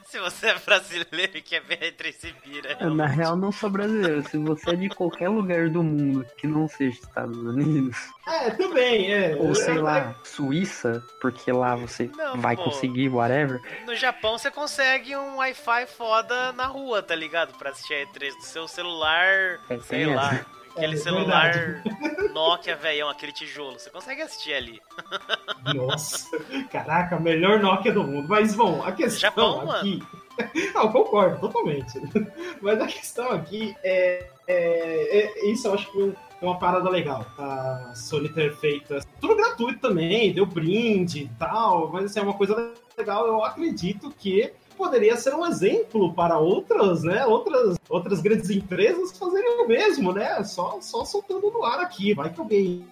Se você é brasileiro e quer ver a E3 se vira. Eu, na real, não sou brasileiro. Se você é de qualquer lugar do mundo que não seja Estados Unidos, É, também, é. ou sei É, lá, Suíça, porque lá você Não, vai pô. conseguir whatever, No Japão você consegue um Wi-Fi foda na rua, tá ligado? Pra assistir a E3 do seu celular, É, sei lá. Aquele É, celular Nokia velhão, aquele tijolo. Você consegue assistir ali. Nossa, caraca, melhor Nokia do mundo. Mas, bom, a questão Japão, aqui. Não, eu concordo, totalmente. Mas a questão aqui é. é- é- isso eu acho que é uma parada legal. A Sony ter feito tudo gratuito também, deu brinde e tal. Mas assim, é uma coisa legal. Eu acredito que poderia ser um exemplo para outras, né? Outras, outras grandes empresas fazerem o mesmo, né? Só, só soltando no ar aqui. Vai que alguém,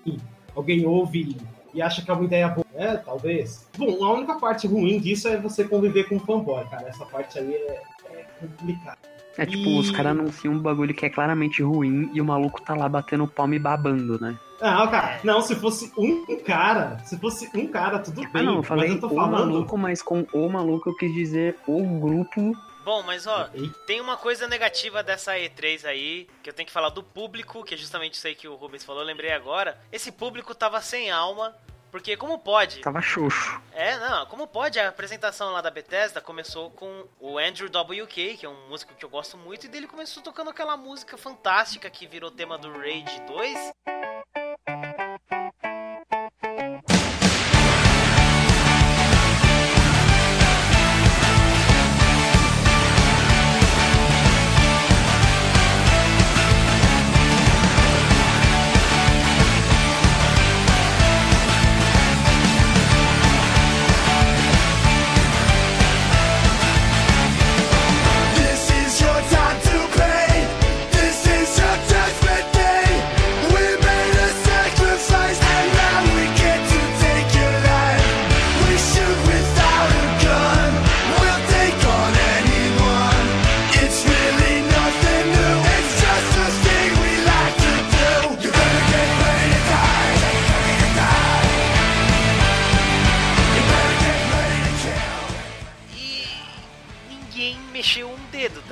alguém ouve e acha que é uma ideia boa, né? Talvez. Bom, a única parte ruim disso é você conviver com um fanboy, cara. Essa parte aí é, é complicada. É tipo, E- os caras anunciam um bagulho que é claramente ruim e o maluco tá lá batendo palma e babando, né? Não, cara, não, se fosse um cara, se fosse um cara, tudo bem. Ah, não, eu falei mas eu tô o falando. maluco, mas com o maluco eu quis dizer o grupo. Bom, mas ó, tem uma coisa negativa dessa E3 aí, que eu tenho que falar do público, que é justamente isso aí que o Rubens falou, eu lembrei agora. Esse público tava sem alma, porque como pode? Tava xoxo. É, não, como pode? A apresentação lá da Bethesda começou com o Andrew WK, que é um músico que eu gosto muito, e dele começou tocando aquela música fantástica que virou tema do Rage 2.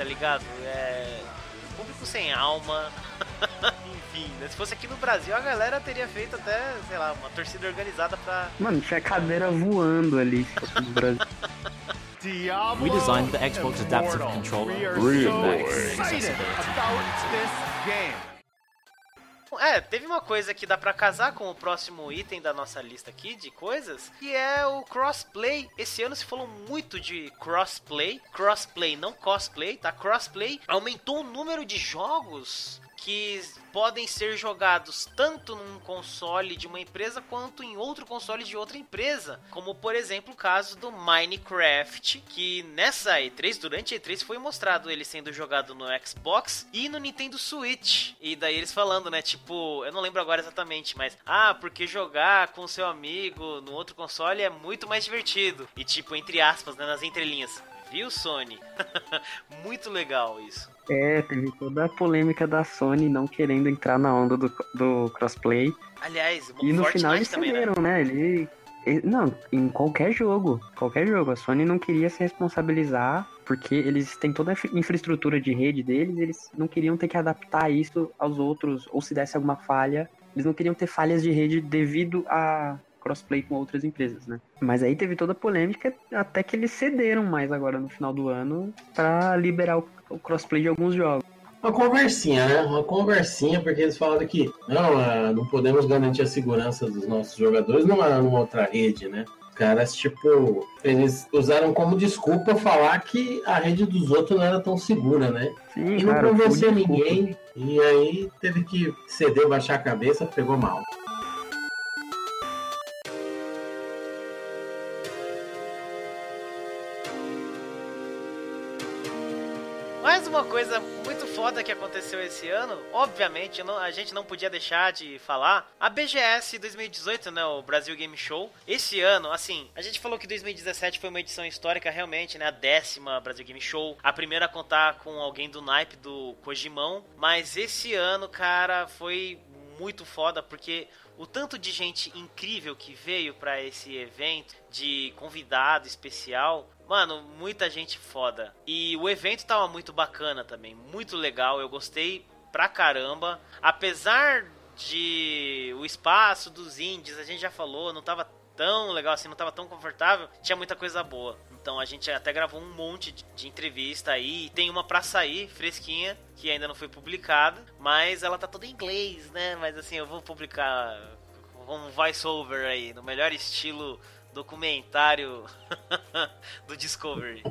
Tá ligado? É. Público sem alma. Enfim, né? se fosse aqui no Brasil, a galera teria feito até, sei lá, uma torcida organizada pra. Mano, tinha cadeira voando ali, se fosse no Brasil. We designed the Xbox Adaptive Controller Really max excited about this game. É, teve uma coisa que dá pra casar com o próximo item da nossa lista aqui de coisas, que é o crossplay. Esse ano se falou muito de crossplay, crossplay, não cosplay, tá? Crossplay aumentou o número de jogos que podem ser jogados tanto num console de uma empresa quanto em outro console de outra empresa, como por exemplo o caso do Minecraft, que nessa E3, durante a E3 foi mostrado ele sendo jogado no Xbox e no Nintendo Switch. E daí eles falando, né, tipo, eu não lembro agora exatamente, mas ah, porque jogar com seu amigo no outro console é muito mais divertido. E tipo, entre aspas, né, nas entrelinhas, viu Sony? muito legal isso. É, teve toda a polêmica da Sony não querendo entrar na onda do, do crossplay. Aliás, E no final eles também, né? cederam, né? Ele, E- Não, em qualquer jogo. Qualquer jogo. A Sony não queria se responsabilizar, porque eles têm toda a infra- infraestrutura de rede deles, eles não queriam ter que adaptar isso aos outros, ou se desse alguma falha, eles não queriam ter falhas de rede devido a crossplay com outras empresas, né? Mas aí teve toda a polêmica, até que eles cederam mais agora no final do ano pra liberar o, o crossplay de alguns jogos. Uma conversinha, né? Uma conversinha, porque eles falaram que não, ah, não podemos garantir a segurança dos nossos jogadores numa, numa outra rede, né? Os caras, tipo, eles usaram como desculpa falar que a rede dos outros não era tão segura, né? Sim, E não cara, convenceu ninguém. E aí teve que ceder, baixar a cabeça, pegou mal. Foda que aconteceu esse ano, obviamente não- a gente não podia deixar de falar, a BGS 2018, né, o Brasil Game Show. Esse ano, assim, a gente falou que 2017 foi uma edição histórica realmente, né, a décima Brasil Game Show, a primeira a contar com alguém do naipe do Kojimão, mas esse ano, cara, foi muito foda porque o tanto de gente incrível que veio pra esse evento, de convidado especial, mano, muita gente foda. E o evento tava muito bacana também, muito legal, eu gostei pra caramba. Apesar de o espaço dos indies, a gente já falou, não tava tão legal assim, não tava tão confortável, tinha muita coisa boa. Então a gente até gravou um monte de, de entrevista aí, tem uma pra sair, fresquinha, que ainda não foi publicada, mas ela tá toda em inglês, né? Mas assim, eu vou publicar um voice-over aí, no melhor estilo documentário do Discovery.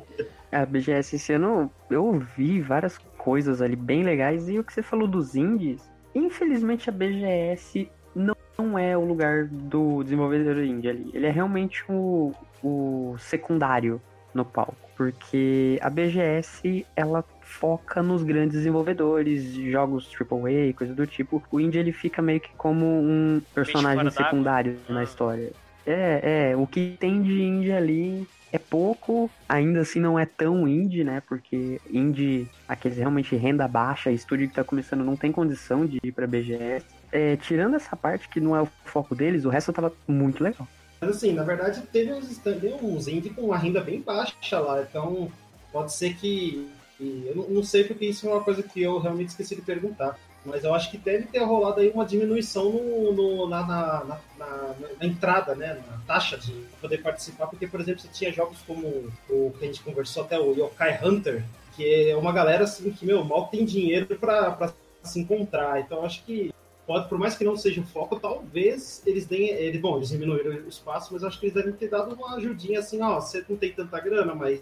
A BGS esse ano eu ouvi várias coisas ali bem legais e o que você falou dos indies, infelizmente a BGS não, não é o lugar do desenvolvedor indie ali. Ele é realmente o, o secundário no palco, porque a BGS ela foca nos grandes desenvolvedores de jogos AAA, e coisa do tipo. O indie ele fica meio que como um personagem secundário Ah. na história. É, é, o que tem de indie ali é pouco, ainda assim não é tão indie, né? Porque indie, aqueles realmente renda baixa, estúdio que tá começando não tem condição de ir pra BGS. É, tirando essa parte que não é o foco deles, o resto tava muito legal. Mas assim, na verdade, teve uns, teve uns indie com uma renda bem baixa lá, então pode ser que. eu não sei porque isso é uma coisa que eu realmente esqueci de perguntar. Mas eu acho que deve ter rolado aí uma diminuição no, no- na, na, na- na- entrada, né? Na taxa de poder participar, porque, por exemplo, você tinha jogos como o que a gente conversou até, o Yokai Hunter, que é uma galera assim que, meu, mal tem dinheiro pra se encontrar. Então eu acho que pode, por mais que não seja o foco, talvez eles deem. Bom, eles diminuíram o espaço, mas acho que eles devem ter dado uma ajudinha assim, ó, você não tem tanta grana, mas.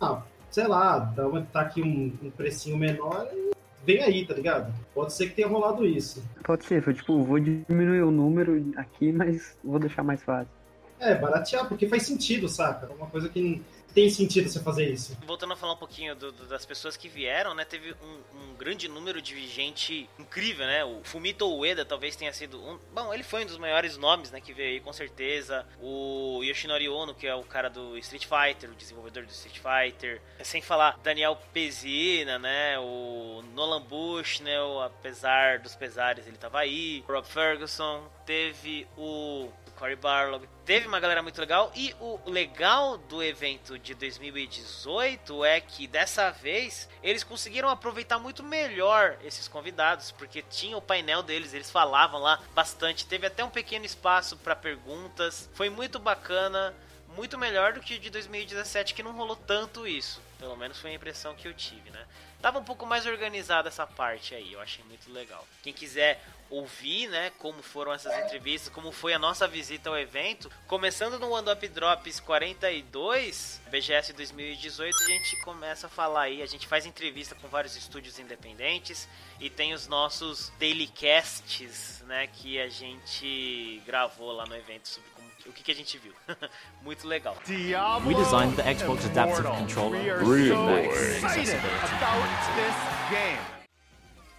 Ah, sei lá, dá uma, tá aqui um, um precinho menor e vem aí, tá ligado? Pode ser que tenha rolado isso. Pode ser, foi tipo, vou diminuir o número aqui, mas vou deixar mais fácil. É, baratear, porque faz sentido, saca? É uma coisa que tem sentido você fazer isso. Voltando a falar um pouquinho do- do- das pessoas que vieram, né? Teve um, um grande número de gente incrível, né? O Fumito Ueda talvez tenha sido um. Bom, ele foi um dos maiores nomes, né? Que veio aí com certeza. O Yoshinori Ono, que é o cara do Street Fighter, o desenvolvedor do Street Fighter. Sem falar Daniel Pezina, né? O Nolan Bush, né? O, apesar dos pesares, ele tava aí. Rob Ferguson. Teve o Barlog. Teve uma galera muito legal. E o legal do evento de 2018 é que dessa vez eles conseguiram aproveitar muito melhor esses convidados, porque tinha o painel deles, eles falavam lá bastante. Teve até um pequeno espaço para perguntas. Foi muito bacana. Muito melhor do que de 2017, que não rolou tanto isso. Pelo menos foi a impressão que eu tive, né? Tava um pouco mais organizada essa parte aí, eu achei muito legal. Quem quiser ouvir, né, como foram essas entrevistas, como foi a nossa visita ao evento, começando no One Up Drops 42, BGS 2018, a gente começa a falar aí, a gente faz entrevista com vários estúdios independentes e tem os nossos daily casts, né, que a gente gravou lá no evento sobre o que, que a gente viu. muito legal. Diablo We designed the Xbox Adaptive. Controller. Really so nice. excited about this game.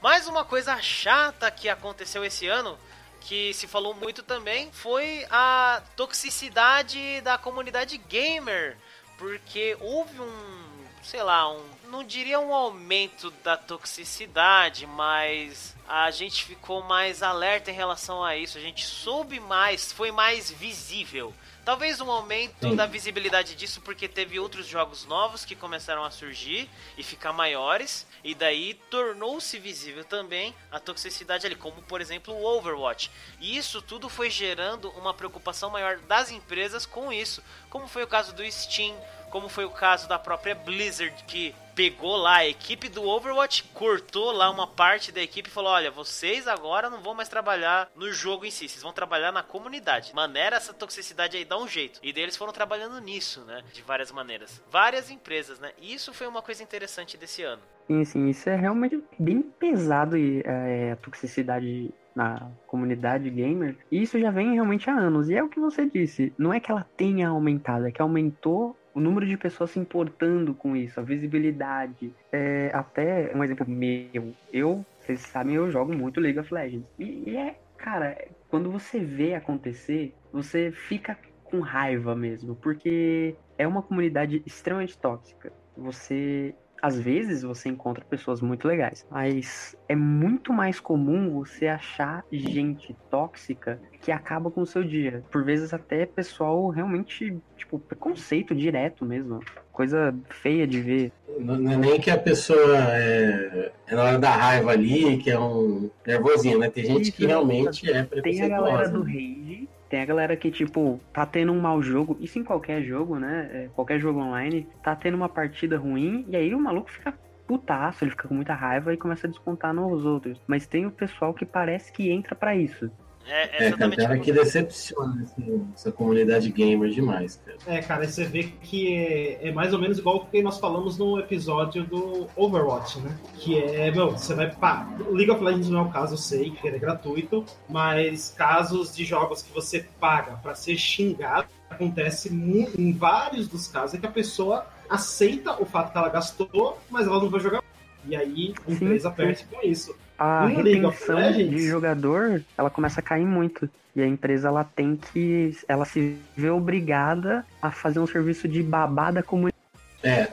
Mais uma coisa chata que aconteceu esse ano, que se falou muito também, foi a toxicidade da comunidade gamer. Porque houve um, sei lá, um, não diria um aumento da toxicidade, mas a gente ficou mais alerta em relação a isso. A gente soube mais, foi mais visível Talvez um aumento Sim. da visibilidade disso porque teve outros jogos novos que começaram a surgir e ficar maiores, e daí tornou-se visível também a toxicidade ali, como por exemplo o Overwatch. E isso tudo foi gerando uma preocupação maior das empresas com isso, como foi o caso do Steam, como foi o caso da própria Blizzard que pegou lá a equipe do Overwatch, cortou lá uma parte da equipe e falou: "Olha, vocês agora não vão mais trabalhar no jogo em si, vocês vão trabalhar na comunidade. Maneira essa toxicidade aí, dá um jeito". E daí eles foram trabalhando nisso, né, de várias maneiras. Várias empresas, né? E isso foi uma coisa interessante desse ano. Sim, sim, isso é realmente bem pesado e é, a toxicidade na comunidade gamer. E isso já vem realmente há anos. E é o que você disse, não é que ela tenha aumentado, é que aumentou o número de pessoas se importando com isso, a visibilidade. É, até um exemplo meu, eu, vocês sabem, eu jogo muito League of Legends. E, e é, cara, quando você vê acontecer, você fica com raiva mesmo, porque é uma comunidade extremamente tóxica. Você às vezes você encontra pessoas muito legais, mas é muito mais comum você achar gente tóxica que acaba com o seu dia. Por vezes até pessoal realmente, tipo, preconceito direto mesmo. Coisa feia de ver. Não não é nem que a pessoa é, é na hora da raiva ali, que é um nervosinho, né? Tem gente que realmente é Tem a galera preconceituosa. do rage, tem a galera que, tipo, tá tendo um mau jogo, isso em qualquer jogo, né? É, qualquer jogo online, tá tendo uma partida ruim, e aí o maluco fica putaço, ele fica com muita raiva e começa a descontar nos outros. Mas tem o pessoal que parece que entra pra isso. É, é É, cara, exatamente cara que decepciona esse- essa comunidade gamer demais, cara. É, cara, você vê que é, é mais ou menos igual o que nós falamos no episódio do Overwatch, né? Que é, meu, você vai. Pá, League of Legends não é o caso, eu sei, que ele é gratuito, mas casos de jogos que você paga pra ser xingado acontece mu- em vários dos casos é que a pessoa aceita o fato que ela gastou, mas ela não vai jogar. E aí a empresa perde com isso. A retenção de jogador, ela começa a cair muito. E a empresa, ela tem que... Ela se vê obrigada a fazer um serviço de babá da comunidade. É,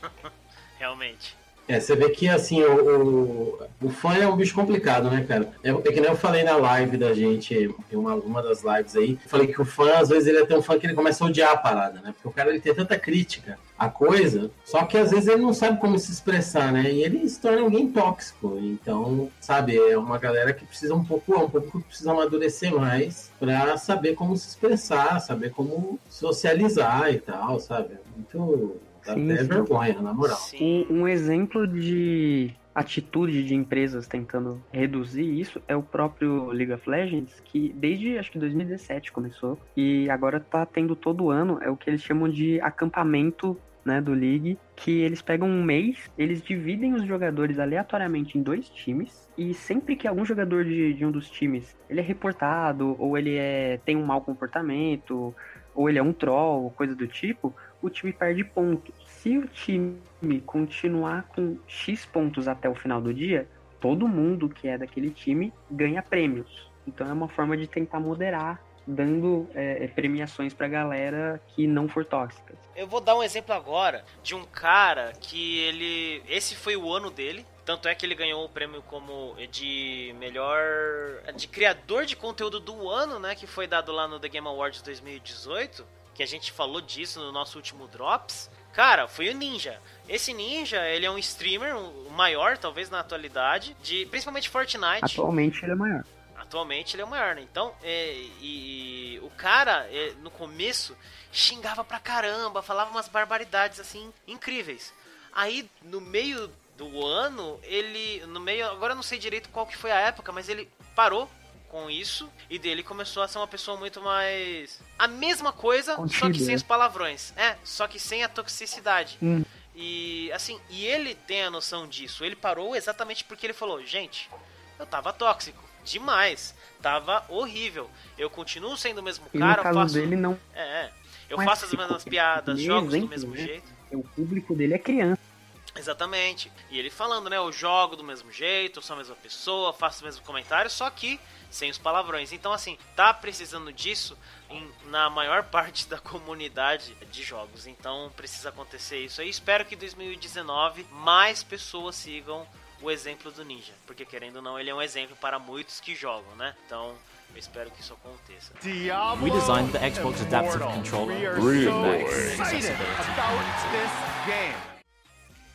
Realmente. É, você vê que assim, o, o, o fã é um bicho complicado, né, cara? É, é que nem eu falei na live da gente, uma, uma das lives aí, falei que o fã, às vezes, ele é tão fã que ele começa a odiar a parada, né? Porque o cara ele tem tanta crítica à coisa, só que às vezes ele não sabe como se expressar, né? E ele se torna alguém tóxico. Então, sabe, é uma galera que precisa um pouco, é um pouco que precisa amadurecer mais pra saber como se expressar, saber como socializar e tal, sabe? É Muito. Dá Sim, até sim. vergonha, na moral. Sim. Um, um exemplo de atitude de empresas tentando reduzir isso é o próprio League of Legends, que desde acho que 2017 começou e agora tá tendo todo ano, é o que eles chamam de acampamento né, do League, que eles pegam um mês, eles dividem os jogadores aleatoriamente em dois times, e sempre que algum jogador de, de um dos times ele é reportado, ou ele é, tem um mau comportamento, ou ele é um troll, coisa do tipo, o time perde pontos. Se o time continuar com X pontos até o final do dia, todo mundo que é daquele time ganha prêmios. Então é uma forma de tentar moderar, dando é, premiações pra galera que não for tóxica. Eu vou dar um exemplo agora de um cara que ele. Esse foi o ano dele. Tanto é que ele ganhou o prêmio como de melhor. de criador de conteúdo do ano, né? Que foi dado lá no The Game Awards 2018. Que a gente falou disso no nosso último Drops. Cara, foi o Ninja. Esse Ninja, ele é um streamer, o maior, talvez, na atualidade, de principalmente Fortnite. Atualmente ele é maior. Atualmente ele é o maior, né? Então, é, e, e o cara, é, no começo, xingava pra caramba, falava umas barbaridades, assim, incríveis. Aí, no meio do ano, ele, no meio, agora eu não sei direito qual que foi a época, mas ele parou com isso e dele começou a ser uma pessoa muito mais a mesma coisa, só que sem né? os palavrões. É, só que sem a toxicidade. Hum. E assim, e ele tem a noção disso. Ele parou exatamente porque ele falou: "Gente, eu tava tóxico demais, tava horrível. Eu continuo sendo o mesmo E cara, no eu caso faço dele não é, é. Eu Não é faço as psico- mesmas piadas, é jogos do mesmo né? jeito. o público dele é criança. Exatamente. E ele falando, né? Eu jogo do mesmo jeito, eu sou a mesma pessoa, faço o mesmo comentário, só que sem os palavrões. Então, assim, tá precisando disso em- na maior parte da comunidade de jogos. Então, precisa acontecer isso aí. Espero que em 2019 mais pessoas sigam o exemplo do Ninja, porque querendo ou não, ele é um exemplo para muitos que jogam, né? Então, eu espero que isso aconteça. Diablo We designed the Xbox Adaptive. Controller. We are Really so nice. excited about this game.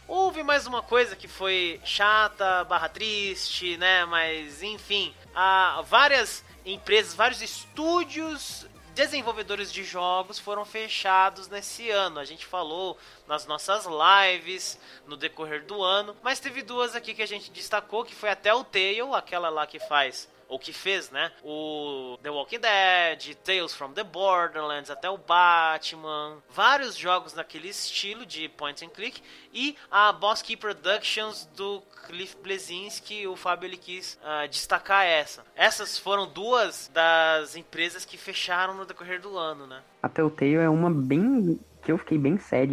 Houve mais uma coisa que foi chata, barra triste, né? Mas enfim, há várias empresas, vários estúdios desenvolvedores de jogos foram fechados nesse ano. A gente falou nas nossas lives no decorrer do ano, mas teve duas aqui que a gente destacou, que foi até o Tale, aquela lá que faz ou que fez, né? O The Walking Dead, Tales from the Borderlands, até o Batman, vários jogos naquele estilo de point and click e a Boss Key Productions do Cliff Blesinski, o Fábio ele quis ah, destacar essa. Essas foram duas das empresas que fecharam no decorrer do ano, né? A Telltale é uma bem. que eu fiquei bem sad.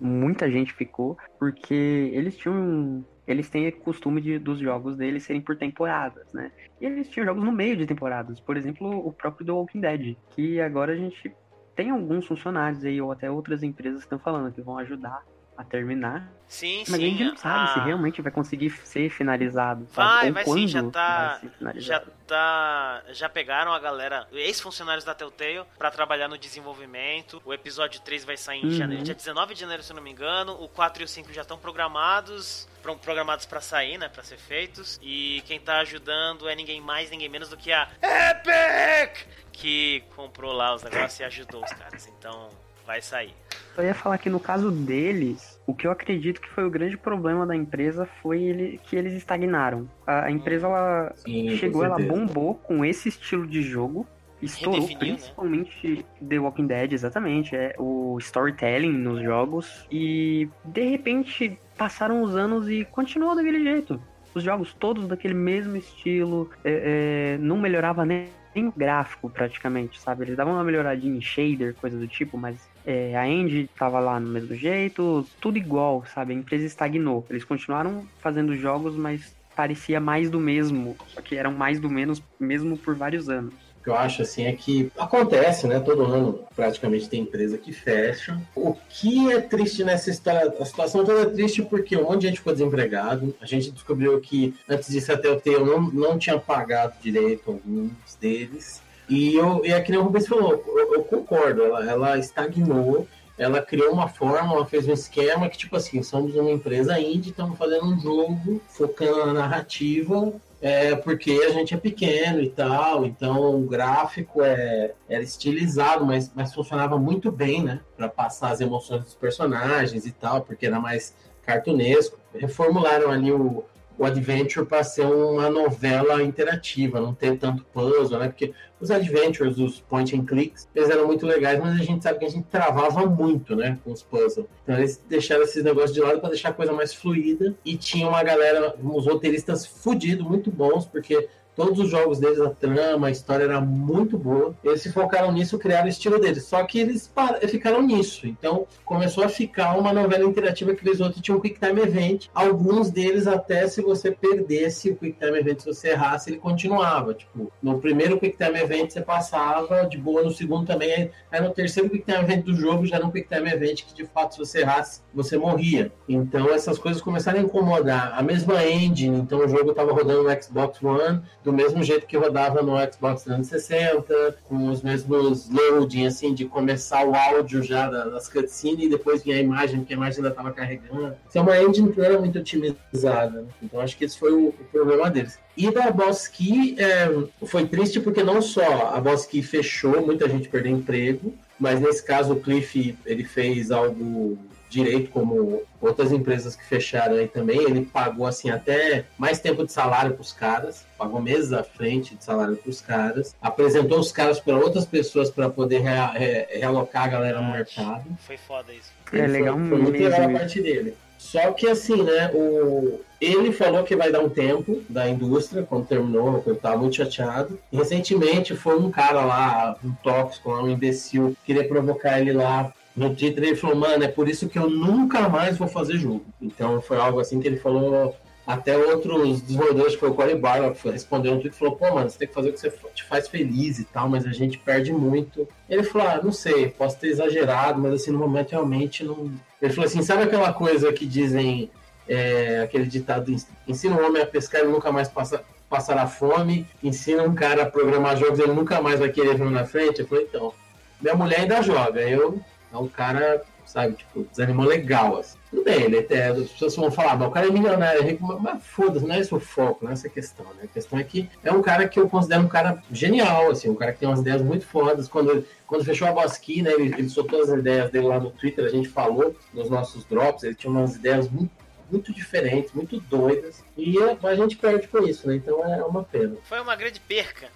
Muita gente ficou, porque eles tinham. Eles têm o costume de, dos jogos deles serem por temporadas, né? E eles tinham jogos no meio de temporadas. Por exemplo, o próprio The Walking Dead. Que agora a gente tem alguns funcionários aí, ou até outras empresas que estão falando que vão ajudar a terminar. Sim, Mas a sim. gente não sabe se a- realmente vai conseguir ser finalizado. Vai, vai sim, já tá. Já tá. Já pegaram a galera, ex-funcionários da Telltale, pra trabalhar no desenvolvimento. O episódio 3 vai sair em Uhum. janeiro, dia 19 de janeiro, se eu não me engano. O 4 e o 5 já estão programados. pro- Programados pra sair, né? Pra ser feitos. E quem tá ajudando é ninguém mais, ninguém menos do que a Epic! Que comprou lá os negócios e ajudou os caras. Então, vai sair. Eu ia falar que no caso deles, o que eu acredito que foi o grande problema da empresa foi ele, que eles estagnaram. A, a empresa ela Sim, chegou, ela bombou com esse estilo de jogo. Estourou Redefiniu, né? principalmente The Walking Dead, exatamente. É o storytelling nos jogos. E de repente passaram os anos e continuou daquele jeito. Os jogos todos daquele mesmo estilo. é, é, não melhorava nem, nem gráfico praticamente, sabe? Eles davam uma melhoradinha em shader, coisa do tipo, mas é, a engine tava lá no mesmo jeito, tudo igual, sabe? A empresa estagnou. Eles continuaram fazendo jogos, mas parecia mais do mesmo, só que eram mais do menos mesmo por vários anos. O que eu acho assim é que acontece, né? Todo ano praticamente tem empresa que fecha. O que é triste nessa história? A situação toda é triste porque um monte de gente ficou desempregado. A gente descobriu que antes disso até o Teu não, não tinha pagado direito alguns deles. E, eu, e é o Rubens falou, eu, eu concordo, ela, ela estagnou, ela criou uma forma, ela fez um esquema que, tipo assim, somos uma empresa indie, estamos fazendo um jogo focando na narrativa é porque a gente é pequeno e tal, então o gráfico é, era estilizado, mas, mas funcionava muito bem, né? Para passar as emoções dos personagens e tal, porque era mais cartunesco. Reformularam ali o, o Adventure para ser uma novela interativa, não ter tanto puzzle, né? Porque os Adventures, os point and clicks, eles eram muito legais, mas a gente sabe que a gente travava muito, né? Com os puzzles. Então eles deixaram esses negócios de lado para deixar a coisa mais fluida. E tinha uma galera, uns roteiristas fudidos, muito bons, porque todos os jogos deles, a trama, a história era muito boa. Eles se focaram nisso, criaram o estilo deles. Só que eles ficaram nisso. Então começou a ficar uma novela interativa que eles outros tinham um Quick Time Event. Alguns deles, até se você perdesse o Quick Time Event, se você errasse, ele continuava. Tipo, no primeiro Quick Time Event você passava de boa, no segundo também. Aí no terceiro Quick Time Event do jogo já era um Quick Time Event que de fato, se você errasse, você morria. Então essas coisas começaram a incomodar. A mesma engine, então o jogo estava rodando no Xbox One do mesmo jeito que rodava no Xbox 360, com os mesmos loading, assim, de começar o áudio já da- das cutscenes e depois vinha a imagem, porque a imagem ainda estava carregando. É uma engine que não era muito otimizada, né? Então acho que esse foi o, o problema deles. E da Boss Key, é, foi triste porque não só a Boss Key fechou, muita gente perdeu emprego, mas nesse caso o Cliff, ele fez algo direito como outras empresas que fecharam aí também, ele pagou assim até mais tempo de salário para os caras, pagou meses à frente de salário para os caras, apresentou os caras para outras pessoas para poder rea- re- realocar a galera no mercado. Foi foda isso. É legal foi, foi muito mesmo legal a parte dele. Só que assim, né, o... ele falou que vai dar um tempo da indústria, quando terminou, eu tava muito chateado. E recentemente foi um cara lá, um tóxico, lá, um imbecil, queria provocar ele lá no Twitter, ele falou, mano, é por isso que eu nunca mais vou fazer jogo. Então foi algo assim que ele falou, até outros desenvolvedores, que foi o Corey foi- respondeu no Twitter e falou, pô, mano, você tem que fazer o que você te faz feliz e tal, mas a gente perde muito. Ele falou, ah, não sei, posso ter exagerado, mas assim, no momento realmente não... Ele falou assim, sabe aquela coisa que dizem é, aquele ditado: ensina um homem a pescar, ele nunca mais passa, passará fome. Ensina um cara a programar jogos, ele nunca mais vai querer vir na frente. Eu falei, então, minha mulher ainda joga. Eu, é um cara, sabe, tipo, desanimou legal. Assim. Tudo bem, até, as pessoas vão falar, mas o cara é milionário, é rico, mas, mas foda-se, não é esse o foco, não é essa questão, né? A questão é que é um cara que eu considero um cara genial, assim, um cara que tem umas ideias muito fodas. Quando, quando fechou a Bosque, né, ele, ele soltou as ideias dele lá no Twitter, a gente falou nos nossos drops, ele tinha umas ideias muito, muito diferentes, muito doidas, e a, a gente perde com isso, né? Então é uma pena. Foi uma grande perca.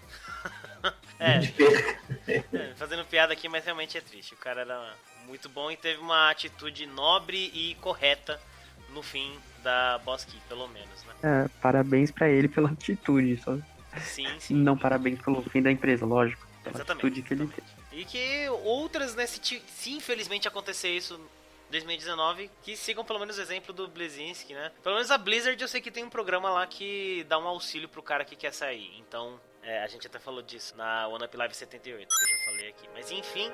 É, é, fazendo piada aqui, mas realmente é triste. O cara era muito bom e teve uma atitude nobre e correta no fim da Boss Key, pelo menos, né? É, parabéns pra ele pela atitude. Só... Sim, sim. Não parabéns pelo fim da empresa, lógico. Pela Exatamente. atitude que ele fez. E que outras, né, se, ti- se infelizmente acontecer isso em 2019, que sigam pelo menos o exemplo do Blazinski, né? Pelo menos a Blizzard eu sei que tem um programa lá que dá um auxílio pro cara que quer sair. Então, é, a gente até falou disso na One Up Live 78, que eu já falei aqui. Mas enfim.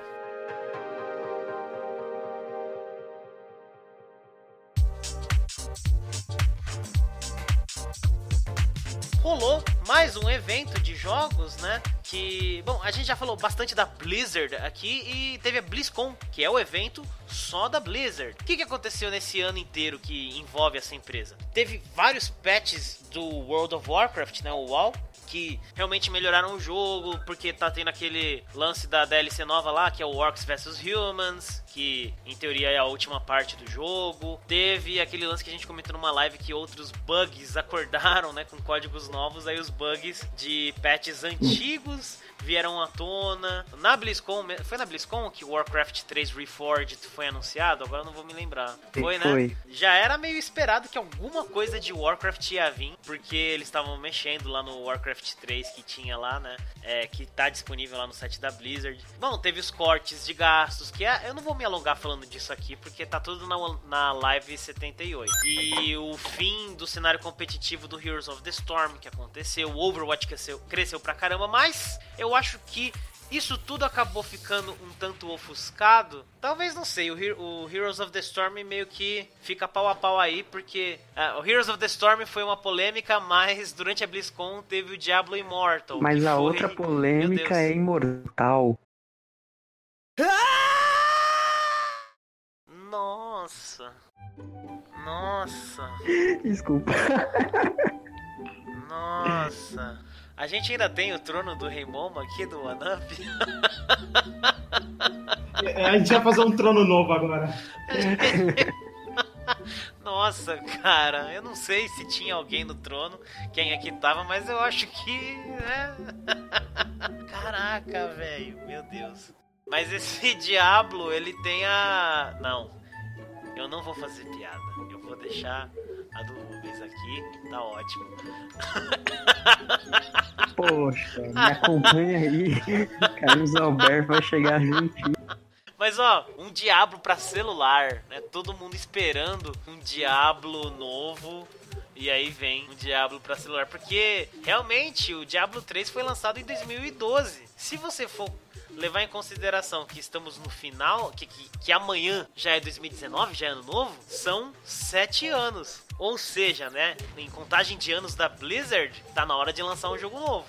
rolou mais um evento de jogos, né? Que, bom, a gente já falou bastante da Blizzard aqui e teve a BlizzCon, que é o evento só da Blizzard. O que, que aconteceu nesse ano inteiro que envolve essa empresa? Teve vários patches do World of Warcraft, né? O WoW. Que realmente melhoraram o jogo, porque tá tendo aquele lance da DLC nova lá, que é o Orcs vs Humans, que em teoria é a última parte do jogo. Teve aquele lance que a gente comentou numa live que outros bugs acordaram, né, com códigos novos, aí os bugs de patches antigos themselves. Vieram à tona. Na BlizzCon, foi na BlizzCon que Warcraft 3 Reforged foi anunciado? Agora eu não vou me lembrar. Foi, né? Foi. Já era meio esperado que alguma coisa de Warcraft ia vir, porque eles estavam mexendo lá no Warcraft 3 que tinha lá, né? É, que tá disponível lá no site da Blizzard. Bom, teve os cortes de gastos, que é, eu não vou me alongar falando disso aqui, porque tá tudo na, na live 78. E o fim do cenário competitivo do Heroes of the Storm que aconteceu, o Overwatch cresceu, cresceu pra caramba, mas eu acho que isso tudo acabou ficando um tanto ofuscado. Talvez, não sei, o, He- o Heroes of the Storm meio que fica pau a pau aí, porque ah, o Heroes of the Storm foi uma polêmica, mas durante a BlizzCon teve o Diablo Immortal. Mas a foi- outra polêmica é imortal. Nossa. Nossa. Desculpa. Nossa. A gente ainda tem o trono do Rei Momo aqui do Up? É, A gente vai fazer um trono novo agora. Nossa, cara, eu não sei se tinha alguém no trono, quem é que tava, mas eu acho que. né? Caraca, velho, meu Deus. Mas esse Diablo, ele tem a. Não, eu não vou fazer piada. Eu vou deixar a do Rubens aqui, tá ótimo. Poxa, me acompanha aí. Carlos Alberto vai chegar juntinho. Mas ó, um Diablo pra celular, né? Todo mundo esperando um Diablo novo. E aí vem um Diablo pra celular. Porque realmente o Diablo 3 foi lançado em 2012. Se você for levar em consideração que estamos no final, que, que, que amanhã já é 2019, já é ano novo, são sete anos. Ou seja, né? Em contagem de anos da Blizzard, tá na hora de lançar um jogo novo.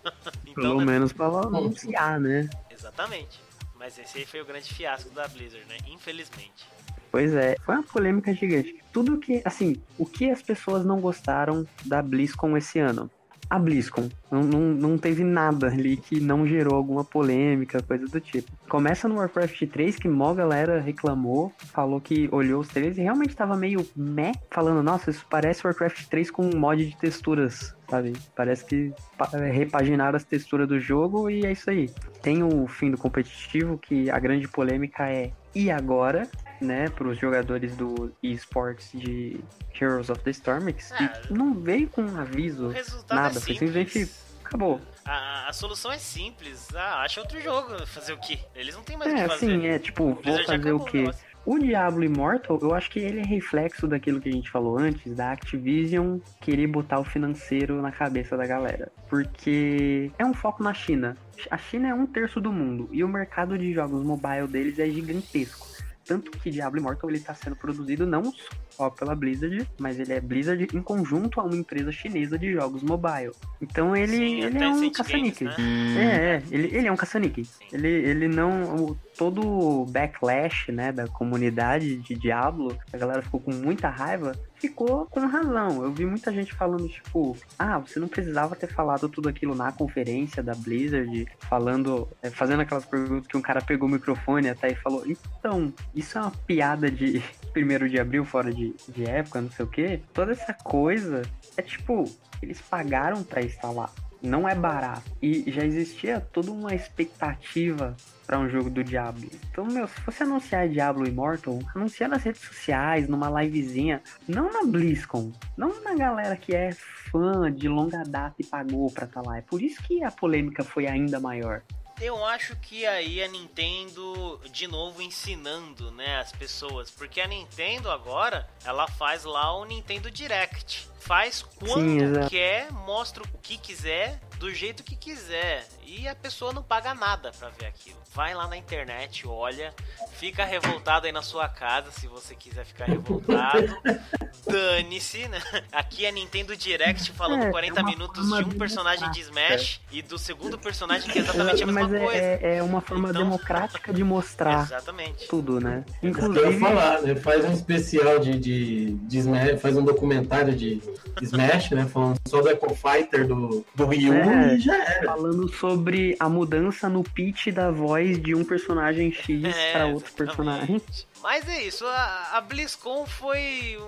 Pelo né, menos pra anunciar, né? Exatamente. Mas esse aí foi o grande fiasco da Blizzard, né? Infelizmente. Pois é, foi uma polêmica gigante. Tudo que, assim, o que as pessoas não gostaram da BlizzCon esse ano? A BlizzCon. Não, não, não teve nada ali que não gerou alguma polêmica, coisa do tipo. Começa no Warcraft 3, que mó galera reclamou, falou que olhou os trailers e realmente tava meio meh, falando, nossa, isso parece Warcraft 3 com um mod de texturas, sabe? Parece que pa- repaginaram as texturas do jogo e é isso aí. Tem o fim do competitivo, que a grande polêmica é, e agora? Né, para os jogadores do esports de Heroes of the Storm, que Ah, não veio com um aviso, O resultado nada, é foi simples. simplesmente acabou. A, a solução é simples. Ah, acha outro jogo. Fazer o quê? Eles não têm mais o É, que fazer. assim, é tipo, vou Blizzard já fazer o quê? negócio. O Diablo Immortal, eu acho que ele é reflexo daquilo que a gente falou antes, da Activision querer botar o financeiro na cabeça da galera. Porque é um foco na China. A China é um terço do mundo e o mercado de jogos mobile deles é gigantesco. Tanto que Diablo Immortal ele tá sendo produzido não só pela Blizzard, mas ele é Blizzard em conjunto a uma empresa chinesa de jogos mobile. Então ele, Sim, ele é um. Games, né? É, é, ele, ele é um caça-níquel. Ele, ele não. Todo o backlash, né, da comunidade de Diablo, a galera ficou com muita raiva, ficou com razão. Eu vi muita gente falando, tipo, ah, você não precisava ter falado tudo aquilo na conferência da Blizzard, falando, é, fazendo aquelas perguntas que um cara pegou o microfone até e falou, então, isso é uma piada de primeiro de abril, fora de, de época, não sei o quê. Toda essa coisa é tipo, eles pagaram pra estar lá. Não é barato. E já existia toda uma expectativa pra um jogo do Diablo. Então, meu, se você anunciar Diablo Immortal, anuncia nas redes sociais, numa livezinha, não na BlizzCon, não na galera que é fã de longa data e pagou pra estar lá. É por isso que a polêmica foi ainda maior. Eu acho que aí a Nintendo, de novo, ensinando, né, as pessoas. Porque a Nintendo agora, ela faz lá o Nintendo Direct. Faz quando exato. quer, mostra o que quiser, do jeito que quiser. E a pessoa não paga nada pra ver aquilo. Vai lá na internet, olha, fica revoltado aí na sua casa, se você quiser ficar revoltado. Dane-se, né? Aqui é Nintendo Direct falando É, 40 é uma minutos forma de um personagem de. Smash e do segundo personagem que é exatamente a mesma Mas é, coisa. é, é uma forma Então- democrática de mostrar Exatamente. tudo, né? Isso que eu Inclusive, falar, né? Faz um especial de, de, de Smash, faz um documentário de Smash, né? Falando só do Echo Fighter do, do Ryu É. e já era. falando sobre a mudança no pitch da voz de um personagem X É, pra outro exatamente. personagem. Mas é isso, a, a BlizzCon foi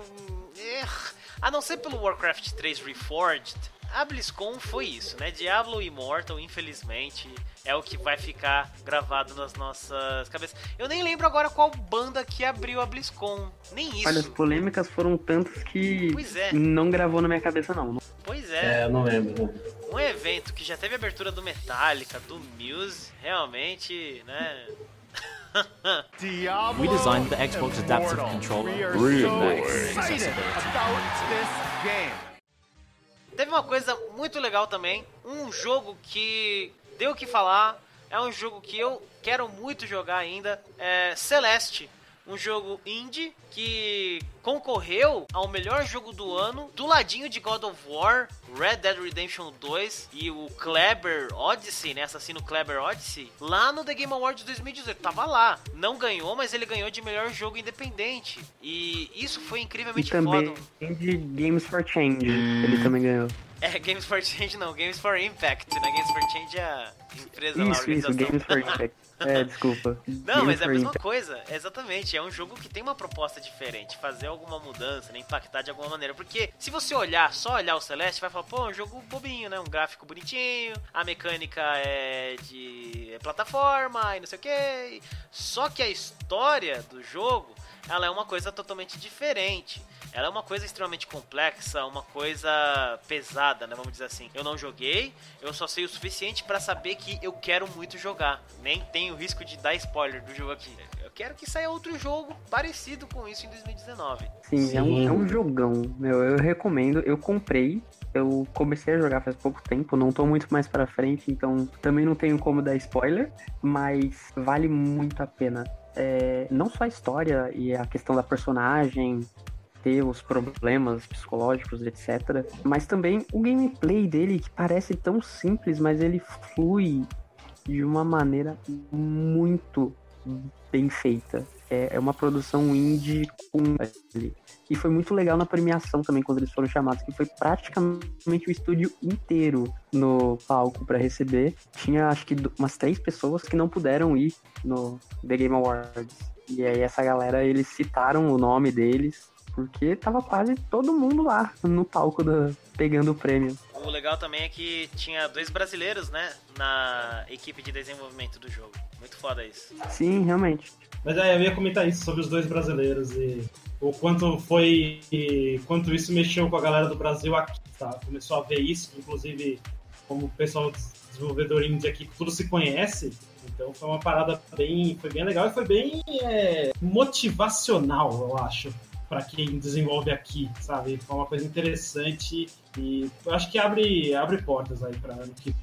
é, a não ser pelo Warcraft 3 Reforged, a BlizzCon foi isso, né? Diablo Immortal, infelizmente, é o que vai ficar gravado nas nossas cabeças. Eu nem lembro agora qual banda que abriu a BlizzCon. Nem isso. Olha, as polêmicas foram tantas que Pois é. não gravou na minha cabeça, não. Pois é. É, eu não lembro. Um evento que já teve abertura do Metallica, do Muse, realmente, né? We designed the Xbox Adaptive Immortal. Controller We are really so. Teve uma coisa muito legal também, um jogo que deu o que falar, é um jogo que eu quero muito jogar ainda, é Celeste. Um jogo indie que concorreu ao melhor jogo do ano, do ladinho de God of War, Red Dead Redemption 2 e o Kleber Odyssey, né? Assassino Kleber Odyssey, lá no The Game Awards 2018. Tava lá. Não ganhou, mas ele ganhou de melhor jogo independente. E isso foi E incrivelmente também foda. de Games for Change, ele também ganhou. É, Games for Change não, Games for Impact, né? Games for Change é a empresa lá, a Isso, isso, organização. Games for Impact. É, desculpa. Não, Games mas é a mesma Impact. coisa, exatamente. É um jogo que tem uma proposta diferente, fazer alguma mudança, né, impactar de alguma maneira. Porque se você olhar, só olhar o Celeste, vai falar, pô, é um jogo bobinho, né? Um gráfico bonitinho, a mecânica é de plataforma e não sei o que. Só que a história do jogo, ela é uma coisa totalmente diferente. Ela é uma coisa extremamente complexa, uma coisa pesada, né? Vamos dizer assim. Eu não joguei, eu só sei o suficiente pra saber que eu quero muito jogar. Nem tenho risco de dar spoiler do jogo aqui. Eu quero que saia outro jogo parecido com isso em 2019. Sim, É, um, Sim. é um jogão, meu. Eu recomendo. Eu comprei. Eu comecei a jogar faz pouco tempo, não tô muito mais pra frente, então também não tenho como dar spoiler, mas vale muito a pena. É, não só a história e a questão da personagem, ter os problemas psicológicos, etc. Mas também o gameplay dele, que parece tão simples, mas ele flui de uma maneira muito bem feita. É, é uma produção indie com ele. E foi muito legal na premiação também, quando eles foram chamados, que foi praticamente o estúdio inteiro no palco para receber. Tinha acho que umas três pessoas que não puderam ir no The Game Awards. E aí essa galera, eles citaram o nome deles, porque tava quase todo mundo lá no palco da, pegando o prêmio. O legal também é que tinha dois brasileiros, né? Na equipe de desenvolvimento do jogo. Muito foda isso. Sim, realmente. Mas é, eu ia comentar isso sobre os dois brasileiros e o quanto foi. E quanto isso mexeu com a galera do Brasil aqui, tá? Começou a ver isso, inclusive, como o pessoal des- desenvolvedor indie aqui, tudo se conhece. Então foi uma parada bem. Foi bem legal e foi bem é, motivacional, eu acho. Pra quem desenvolve aqui, sabe? Foi uma coisa interessante e acho que abre, abre portas aí pra ano que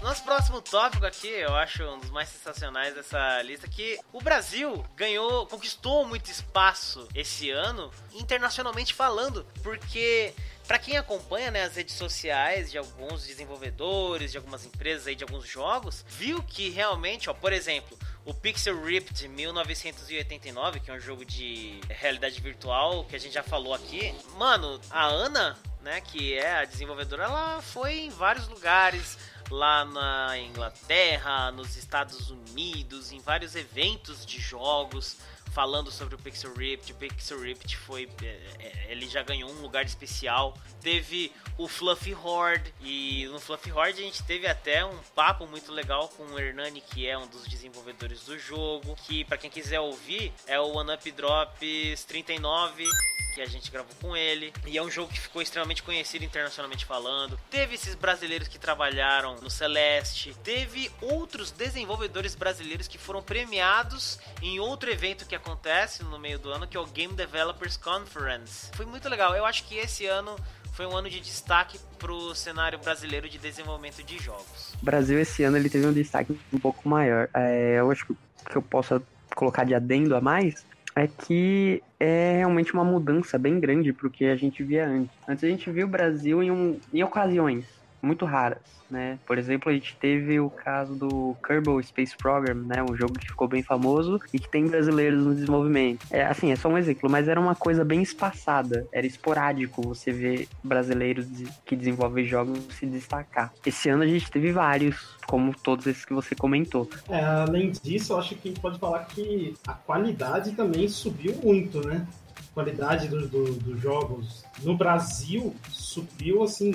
Nosso próximo tópico aqui, eu acho um dos mais sensacionais dessa lista, que o Brasil ganhou, conquistou muito espaço esse ano, internacionalmente falando, porque Pra quem acompanha né, as redes sociais de alguns desenvolvedores, de algumas empresas aí, de alguns jogos, viu que realmente, ó, por exemplo, o Pixel Ripped 1989, que é um jogo de realidade virtual que a gente já falou aqui. Mano, a Ana, né, que é a desenvolvedora, ela foi em vários lugares lá na Inglaterra, nos Estados Unidos, em vários eventos de jogos falando sobre o Pixel Ripped. O Pixel Ripped foi. é, é, Ele já ganhou um lugar especial. Teve o Fluffy Horde. E no Fluffy Horde a gente teve até um papo muito legal com o Hernani, que é um dos desenvolvedores do jogo. Que, para quem quiser ouvir, é o One Up Drops 39 que a gente gravou com ele. E é um jogo que ficou extremamente conhecido internacionalmente falando. Teve esses brasileiros que trabalharam no Celeste. Teve outros desenvolvedores brasileiros que foram premiados em outro evento que acontece no meio do ano, que é o Game Developers Conference. Foi muito legal. Eu acho que esse ano foi um ano de destaque pro cenário brasileiro de desenvolvimento de jogos. O Brasil esse ano ele teve um destaque um pouco maior. É, eu acho que eu posso colocar de adendo a mais é que é realmente uma mudança bem grande pro que a gente via antes. Antes a gente via o Brasil em, um, em ocasiões muito raras, né? Por exemplo, a gente teve o caso do Kerbal Space Program, né? Um jogo que ficou bem famoso e que tem brasileiros no desenvolvimento. É, assim, é só um exemplo, mas era uma coisa bem espaçada. Era esporádico você ver brasileiros que desenvolvem jogos se destacar. Esse ano a gente teve vários, como todos esses que você comentou. É, além disso, eu acho que a gente pode falar que a qualidade também subiu muito, né? Qualidade do- do- dos jogos no Brasil subiu, assim,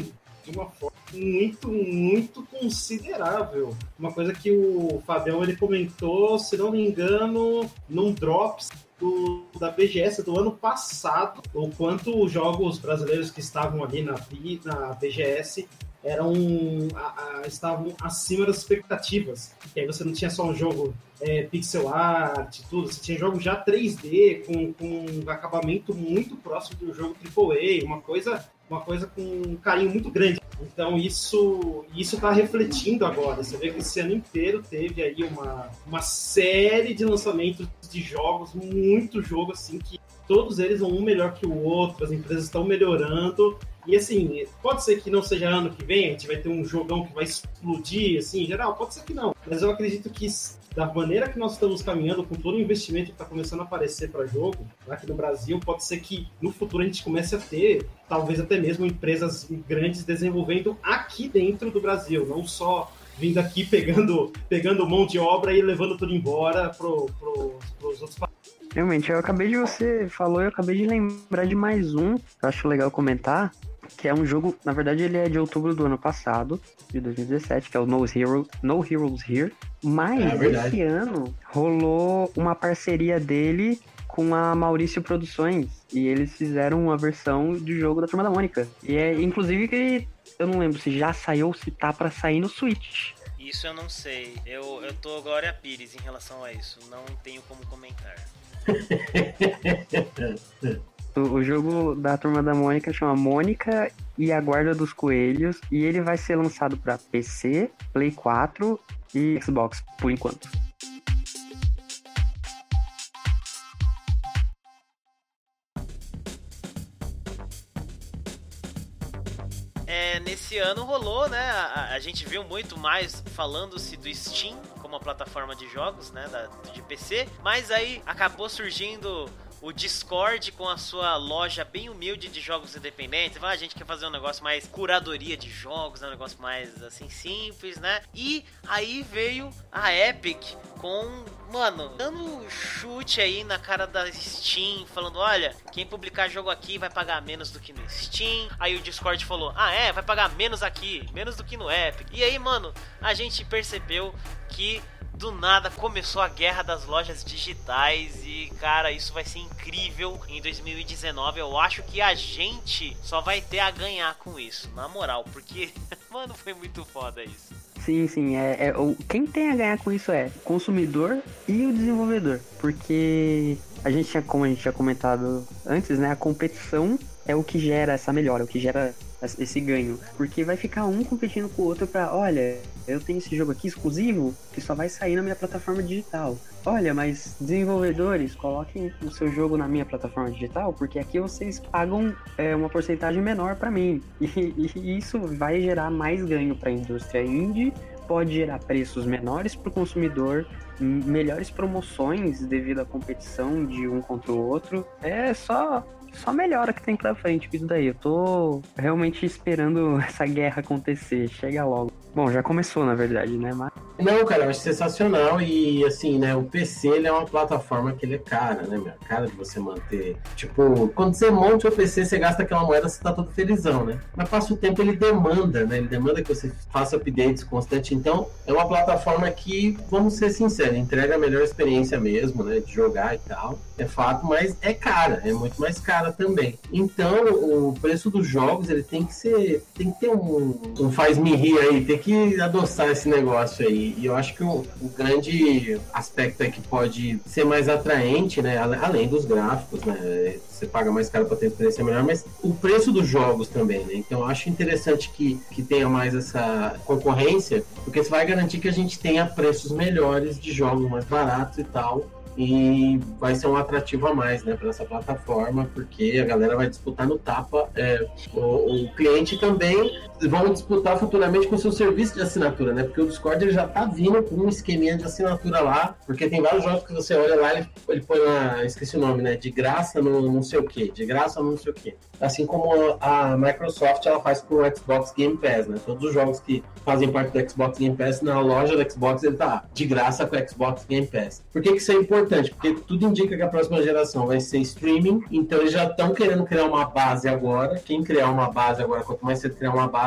de uma forma muito, muito considerável. Uma coisa que o Fabião ele comentou, se não me engano, num Drops do, da BGS do ano passado, o quanto os jogos brasileiros que estavam ali na, na BGS eram a- a- estavam acima das expectativas. Que aí você não tinha só um jogo é, pixel art tudo, você tinha jogo já 3D com, com um acabamento muito próximo do jogo AAA, uma coisa, uma coisa com um carinho muito grande. Então isso isso está refletindo agora. Você vê que esse ano inteiro teve aí uma, uma série de lançamentos de jogos, muito jogo assim que todos eles um melhor que o outro, as empresas estão melhorando. E assim, pode ser que não seja ano que vem, a gente vai ter um jogão que vai explodir, assim, em geral, pode ser que não. Mas eu acredito que da maneira que nós estamos caminhando, com todo o investimento que está começando a aparecer para jogo aqui no Brasil, pode ser que no futuro a gente comece a ter, talvez até mesmo empresas grandes desenvolvendo aqui dentro do Brasil, não só vindo aqui pegando, pegando mão de obra e levando tudo embora pro, pro, pros outros países. Realmente, eu acabei de você falou, eu acabei de lembrar de mais um, que eu acho legal comentar, que é um jogo, na verdade ele é de outubro do ano passado, de 2017, que é o No, Hero, no Heroes Here. Mas É esse ano rolou uma parceria dele com a Maurício Produções e eles fizeram uma versão de jogo da Turma da Mônica. E é inclusive que eu não lembro se já saiu ou se tá pra sair no Switch. Isso eu não sei. Eu, eu tô Glória Pires em relação a isso. Não tenho como comentar. O, jogo da Turma da Mônica chama Mônica e a Guarda dos Coelhos e ele vai ser lançado para PC, Play 4 e Xbox por enquanto. É, nesse ano rolou, né? A, a gente viu muito mais falando-se do Steam como uma plataforma de jogos, né? Da, de PC. Mas aí acabou surgindo o Discord com a sua loja bem humilde de jogos independentes. Ah, a gente quer fazer um negócio mais curadoria de jogos, né, um negócio mais assim simples, né? E aí veio a Epic com, mano, dando chute aí na cara da Steam, falando: olha, quem publicar jogo aqui vai pagar menos do que no Steam. Aí o Discord falou: ah, é, vai pagar menos aqui, menos do que no Epic. E aí, mano, a gente percebeu que do nada começou a guerra das lojas digitais e, cara, isso vai ser incrível em 2019. Eu acho que a gente só vai ter a ganhar com isso, na moral, porque, mano, foi muito foda isso. Sim, sim, é, é quem tem a ganhar com isso é o consumidor e o desenvolvedor, porque a gente tinha, como a gente tinha comentado antes, né, a competição é o que gera essa melhora, o que gera esse ganho. Porque vai ficar um competindo com o outro pra, olha, eu tenho esse jogo aqui exclusivo que só vai sair na minha plataforma digital. Olha, mas desenvolvedores, coloquem o seu jogo na minha plataforma digital, porque aqui vocês pagam é, uma porcentagem menor pra mim. E, e isso vai gerar mais ganho pra indústria indie, pode gerar preços menores pro consumidor, m- melhores promoções devido à competição de um contra o outro. É só só melhora que tem pra frente isso daí. Eu tô realmente esperando essa guerra acontecer. Chega logo. Bom, já começou na verdade, né? Mas Não, cara, eu acho sensacional e assim, né, o PC ele é uma plataforma que ele é cara, né? Cara de você manter. Tipo, quando você monta o PC, você gasta aquela moeda, você tá todo felizão, né? Mas passa o tempo, ele demanda, né? Ele demanda que você faça updates constantes. Então, é uma plataforma que, vamos ser sinceros, entrega a melhor experiência mesmo, né? De jogar e tal. É fato, mas é cara, é muito mais cara também. Então, o preço dos jogos, ele tem que ser. Tem que ter um, um faz-me rir aí, tem que adoçar esse negócio aí. E eu acho que o, o grande aspecto é que pode ser mais atraente, né? Além dos gráficos, né? Você paga mais caro para ter experiência melhor, mas o preço dos jogos também, né? Então eu acho interessante que, que tenha mais essa concorrência, porque isso vai garantir que a gente tenha preços melhores de jogos mais baratos e tal. E vai ser um atrativo a mais, né, para essa plataforma, porque a galera vai disputar no tapa. é, o, o cliente também vão disputar futuramente com seu serviço de assinatura, né? Porque o Discord ele já tá vindo com um esqueminha de assinatura lá, porque tem vários jogos que você olha lá, ele, ele põe lá, esqueci o nome, né? De graça no não sei o que, de graça no não sei o que. Assim como a Microsoft ela faz com o Xbox Game Pass, né? Todos os jogos que fazem parte do Xbox Game Pass na loja do Xbox ele tá de graça com o Xbox Game Pass. Por que, que isso é importante? Porque tudo indica que a próxima geração vai ser streaming, então eles já estão querendo criar uma base agora. Quem criar uma base agora, quanto mais você criar uma base,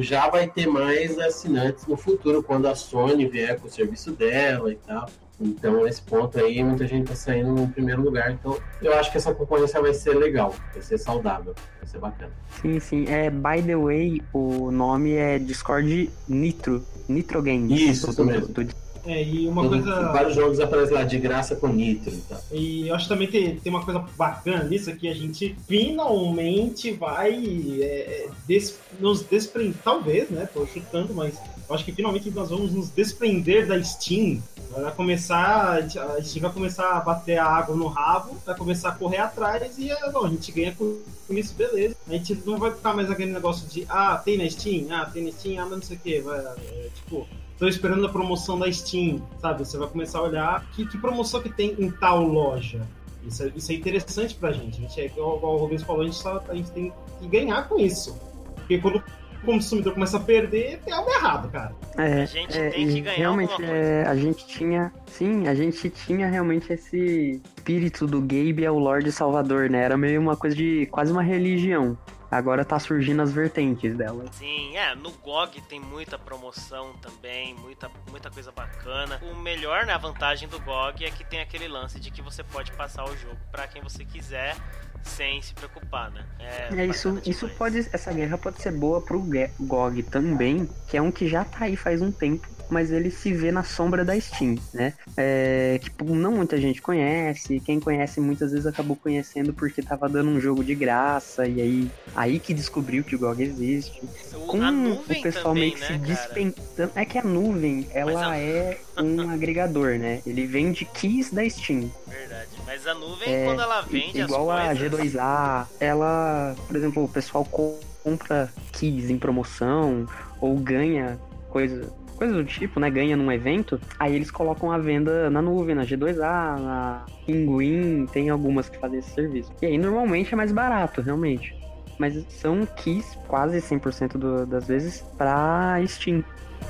já vai ter mais assinantes no futuro, quando a Sony vier com o serviço dela e tal. Então, esse ponto aí, muita gente tá saindo no primeiro lugar. Então, eu acho que essa concorrência vai ser legal, vai ser saudável, vai ser bacana. sim, sim. É, by the way, o nome é Discord Nitro. Nitro Games. Isso, isso Do- mesmo. do- É, e uma coisa. Vários jogos aparecem lá de graça com nitro e tal. E eu acho também que tem uma coisa bacana nisso, que a gente finalmente vai é, des- nos desprender, talvez, né? Tô chutando, mas eu acho que finalmente nós vamos nos desprender da Steam. Vai começar, a gente- vai começar a bater a água no rabo, vai começar a correr atrás e é, a gente ganha com isso, beleza. A gente não vai ficar mais aquele negócio de, ah, tem na Steam, ah, tem na Steam, ah, não sei o que, vai, é, tipo, tô esperando a promoção da Steam, sabe? Você vai começar a olhar que, que promoção que tem em tal loja. Isso é, isso é interessante pra gente. A gente é, igual, o Rubens falou, a gente, só, a gente tem que ganhar com isso. Porque quando o consumidor começa a perder, tem algo errado, cara. É, A gente é, tem que e ganhar realmente é, a gente tinha, sim, a gente tinha realmente esse espírito do Gabe é o Lorde Salvador, né? Era meio uma coisa de quase uma religião. Agora tá surgindo as vertentes dela. Sim, é, no GOG tem muita promoção também, muita, muita coisa bacana. O melhor, né, a vantagem do GOG é que tem aquele lance de que você pode passar o jogo pra quem você quiser sem se preocupar, né? É isso, bacana isso demais. pode, essa guerra pode ser boa pro GOG também, que é um que já tá aí faz um tempo, mas ele se vê na sombra da Steam, né? É, tipo, não muita gente conhece, quem conhece muitas vezes acabou conhecendo porque tava dando um jogo de graça e aí aí que descobriu que o GOG existe. Com a o pessoal também, meio que se né, cara? dispensando. É que a nuvem, ela a- é um agregador, né? Ele vende keys da Steam. Verdade. Mas a nuvem, É, quando ela vende Igual as a coisas... G2A, ela, por exemplo, o pessoal co- compra keys em promoção ou ganha coisa, coisa do tipo, né? Ganha num evento, aí eles colocam a venda na nuvem, na G2A, na Pinguim, tem algumas que fazem esse serviço. E aí normalmente é mais barato, realmente. Mas são keys quase 100% do- das vezes pra Steam.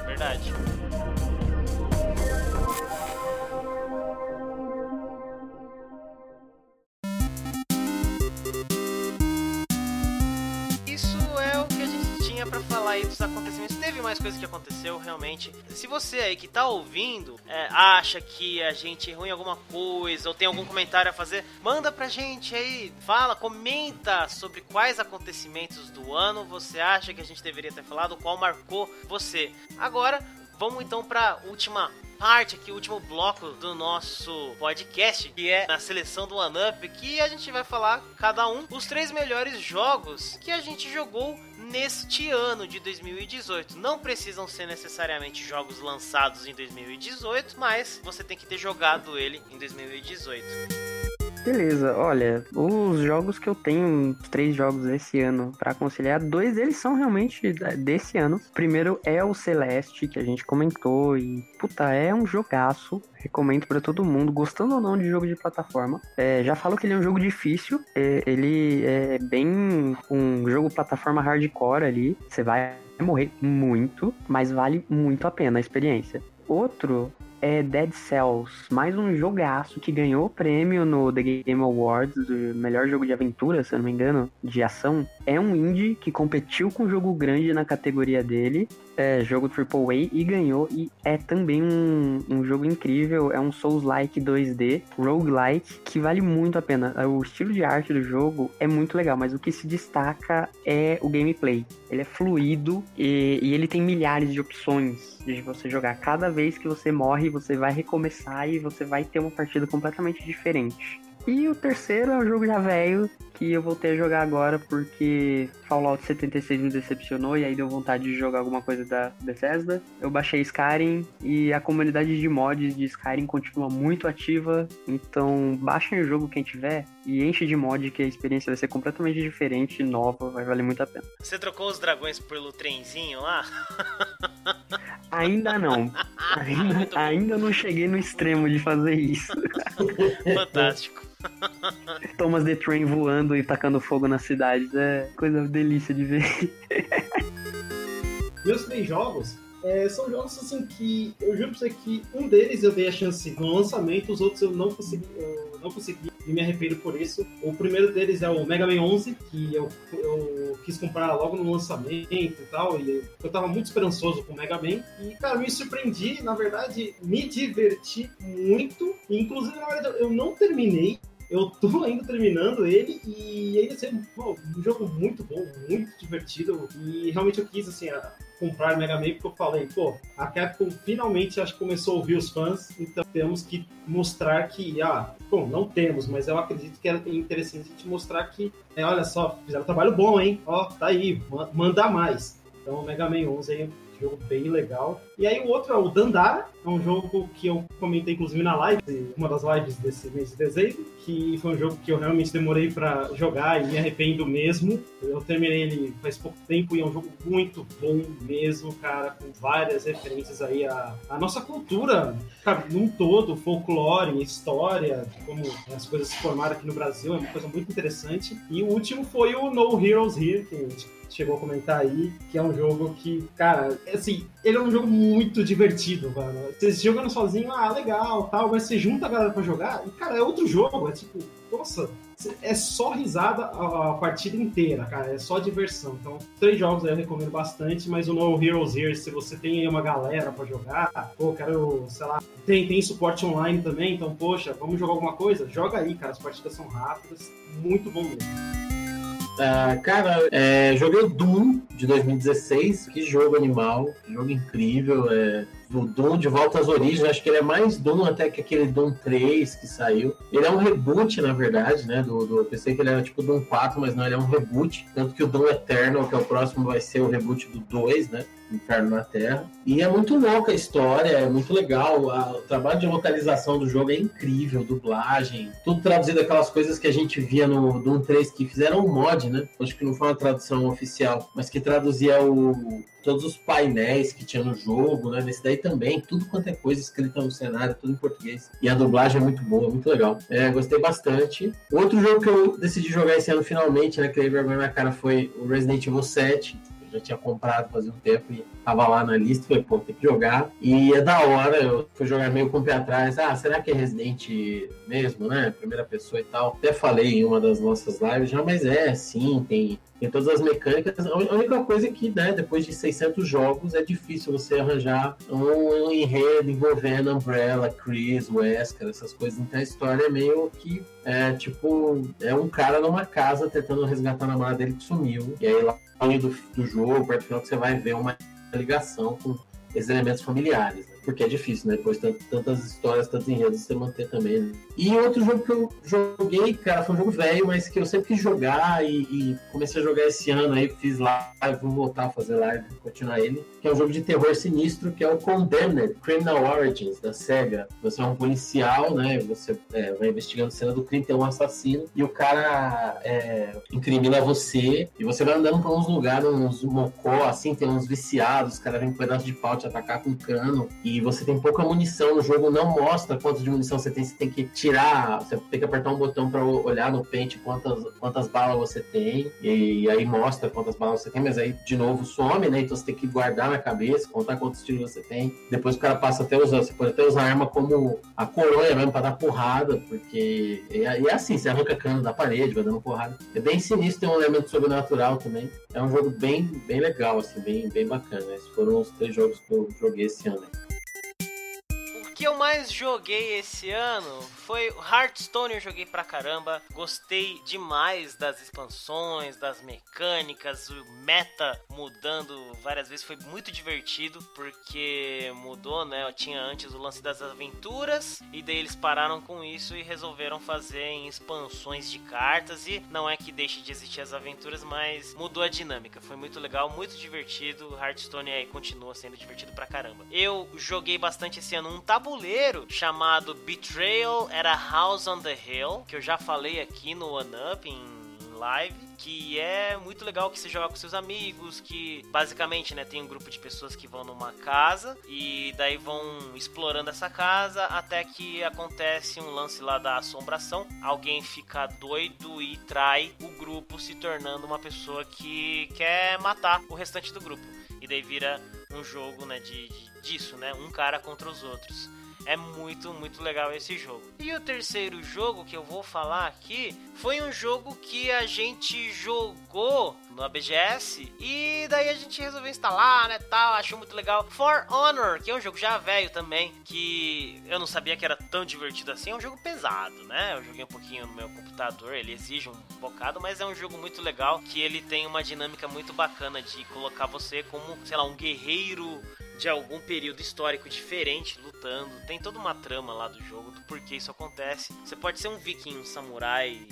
Verdade. Aí dos acontecimentos. Teve mais coisa que aconteceu realmente. Se você aí que tá ouvindo é, acha que a gente errou em alguma coisa ou tem algum comentário a fazer, manda pra gente aí. Fala, comenta sobre quais acontecimentos do ano você acha que a gente deveria ter falado, qual marcou você. Agora, vamos então pra última parte aqui, o último bloco do nosso podcast, que é na seleção do One Up, que a gente vai falar cada um os três melhores jogos que a gente jogou neste ano de 2018. Não precisam ser necessariamente jogos lançados em 2018, mas você tem que ter jogado ele em 2018. Beleza, olha, os jogos que eu tenho, três jogos desse ano pra conciliar, dois deles são realmente desse ano. O primeiro é o Celeste, que a gente comentou, e puta, é um jogaço. Recomendo pra todo mundo, gostando ou não de jogo de plataforma. É, já falo que ele é um jogo difícil, é, ele é bem um jogo plataforma hardcore ali. Você vai morrer muito, mas vale muito a pena a experiência. Outro é Dead Cells, mais um jogaço que ganhou o prêmio no The Game Awards, do melhor jogo de aventura, se eu não me engano, de ação. É um indie que competiu com um jogo grande na categoria dele, é, jogo AAA, e ganhou. E é também um, um jogo incrível, é um Souls-like 2D, roguelike, que vale muito a pena. O estilo de arte do jogo é muito legal, mas o que se destaca é o gameplay. Ele é fluido e, e ele tem milhares de opções de você jogar. Cada vez que você morre, você vai recomeçar e você vai ter uma partida completamente diferente. E o terceiro é o jogo já velho, que eu voltei a jogar agora porque Fallout 76 me decepcionou e aí deu vontade de jogar alguma coisa da Bethesda. Eu baixei Skyrim e a comunidade de mods de Skyrim continua muito ativa, então baixem o jogo quem tiver e enche de mod que a experiência vai ser completamente diferente, nova, vai valer muito a pena. Você trocou os dragões pelo trenzinho lá? Ainda não. Ainda, ainda não cheguei no extremo de fazer isso. Fantástico. Thomas the Train voando e tacando fogo nas cidades é coisa delícia de ver. Meus três jogos é, são jogos assim que eu juro pra você que um deles eu dei a chance no lançamento, os outros eu não consegui, eu não consegui e me arrependo por isso. O primeiro deles é o Mega Man 11, que eu, eu quis comprar logo no lançamento e tal, e eu tava muito esperançoso com o Mega Man. E, cara, me surpreendi, na verdade, me diverti muito. Inclusive, na verdade, eu não terminei. Eu tô ainda terminando ele e ainda assim, pô, um jogo muito bom, muito divertido. E realmente eu quis, assim, a- comprar Mega Man porque eu falei, pô, a Capcom finalmente acho que começou a ouvir os fãs, então temos que mostrar que, ah, bom, não temos, mas eu acredito que é interessante a gente mostrar que, é, olha só, fizeram um trabalho bom, hein? Ó, tá aí, ma- manda mais. Então Mega Man 11 aí jogo bem legal. E aí o outro é o Dandara, é um jogo que eu comentei inclusive na live, uma das lives desse mês de dezembro, que foi um jogo que eu realmente demorei pra jogar e me arrependo mesmo. Eu terminei ele faz pouco tempo e é um jogo muito bom mesmo, cara, com várias referências aí à, à nossa cultura, cara, num todo, folclore, história, como as coisas se formaram aqui no Brasil, é uma coisa muito interessante. E o último foi o No Heroes Here, que a gente chegou a comentar aí, que é um jogo que, cara, assim, ele é um jogo muito divertido, mano. Você jogando sozinho, ah, legal, tal, mas você junta a galera pra jogar, e, cara, é outro jogo, é tipo, nossa, é só risada a, a partida inteira, cara, é só diversão. Então, três jogos aí eu recomendo bastante, mas o No Heroes Here, se você tem aí uma galera pra jogar, pô, quero, sei lá, tem, tem suporte online também, então, poxa, vamos jogar alguma coisa? Joga aí, cara, as partidas são rápidas, muito bom mesmo. Ah, cara, é, joguei Doom de 2016. Que jogo animal, que jogo incrível. É, o Doom de volta às origens, acho que ele é mais Doom até que aquele Doom 3 que saiu. Ele é um reboot, na verdade, né? Do, do, eu pensei que ele era tipo Doom 4, mas não, ele é um reboot. Tanto que o Doom Eternal, que é o próximo, vai ser o reboot do 2, né? Inferno na Terra. E é muito louca a história, é muito legal. A- o trabalho de localização do jogo é incrível, dublagem, tudo traduzido aquelas coisas que a gente via no Doom 3 que fizeram um mod, né? Acho que não foi uma tradução oficial, mas que traduzia o, todos os painéis que tinha no jogo, né? Nesse daí também, tudo quanto é coisa escrita no cenário, tudo em português. E a dublagem é muito boa, muito legal. É, gostei bastante. Outro jogo que eu decidi jogar esse ano finalmente, né? Que aí vergonha na cara foi o Resident Evil 7 eu já tinha comprado fazia um tempo e tava lá na lista, falei, pô, tem que jogar. E é da hora, eu fui jogar meio com o pé atrás, ah, será que é Resident mesmo, né? Primeira pessoa e tal. Até falei em uma das nossas lives já, mas é, sim, tem, tem todas as mecânicas. A a única coisa é que, né, depois de 600 jogos, é difícil você arranjar um, enredo envolvendo Umbrella, Chris, Wesker, essas coisas. Então a história é meio que, é, tipo, é um cara numa casa tentando resgatar a namorada dele que sumiu. E aí lá meio do, do jogo, perto do final, que você vai ver uma ligação com esses elementos familiares. Né? porque é difícil, né? Depois de tantas histórias, tantos enredos, você manter também. E outro jogo que eu joguei, cara, foi um jogo velho, mas que eu sempre quis jogar e, e comecei a jogar esse ano aí, fiz live, vou voltar a fazer live, continuar ele, que é um jogo de terror sinistro, que é o Condemned Criminal Origins, da SEGA. Você é um policial, né? Você é, vai investigando cena do crime, tem um assassino, e o cara é, incrimina você, e você vai andando por uns lugares, uns mocó, assim, tem uns viciados, os caras vêm com um pedaço de pau te atacar com cano, e você tem pouca munição no jogo, não mostra quanto de munição você tem, você tem que tirar, você tem que apertar um botão para olhar no pente quantas, quantas balas você tem, e aí mostra quantas balas você tem, mas aí de novo some, né? Então você tem que guardar na cabeça, contar quantos tiros você tem. Depois o cara passa até usar, você pode até usar a arma como a coronha mesmo para dar porrada, porque. E é assim, você arranca cano da parede, vai dando porrada. É bem sinistro, tem um elemento sobrenatural também. É um jogo bem, bem legal, assim, bem, bem bacana. Esses foram os três jogos que eu joguei esse ano. Que eu mais joguei esse ano foi Hearthstone, eu joguei pra caramba. Gostei demais das expansões, das mecânicas, o meta mudando várias vezes. Foi muito divertido porque mudou, né? Eu tinha antes o lance das aventuras e daí eles pararam com isso e resolveram fazer em expansões de cartas. E não é que deixe de existir as aventuras, mas mudou a dinâmica. Foi muito legal, muito divertido. Hearthstone aí continua sendo divertido pra caramba. Eu joguei bastante esse ano um tabuleiro chamado Betrayal at a House on the Hill, que eu já falei aqui no One Up em live, que é muito legal que você joga com seus amigos, que basicamente, né, tem um grupo de pessoas que vão numa casa e daí vão explorando essa casa até que acontece um lance lá da assombração, alguém fica doido e trai o grupo, se tornando uma pessoa que quer matar o restante do grupo. E daí vira um jogo, né, de, de disso, né, um cara contra os outros. É muito, muito legal esse jogo. E o terceiro jogo que eu vou falar aqui foi um jogo que a gente jogou no ABGS e daí a gente resolveu instalar, né, tal, achou muito legal. For Honor, que é um jogo já velho também, que eu não sabia que era tão divertido assim, é um jogo pesado, né? Eu joguei um pouquinho no meu computador, ele exige um bocado, mas é um jogo muito legal, que ele tem uma dinâmica muito bacana de colocar você como, sei lá, um guerreiro de algum período histórico diferente lutando. Tem toda uma trama lá do jogo do porquê isso acontece. Você pode ser um viking, um samurai,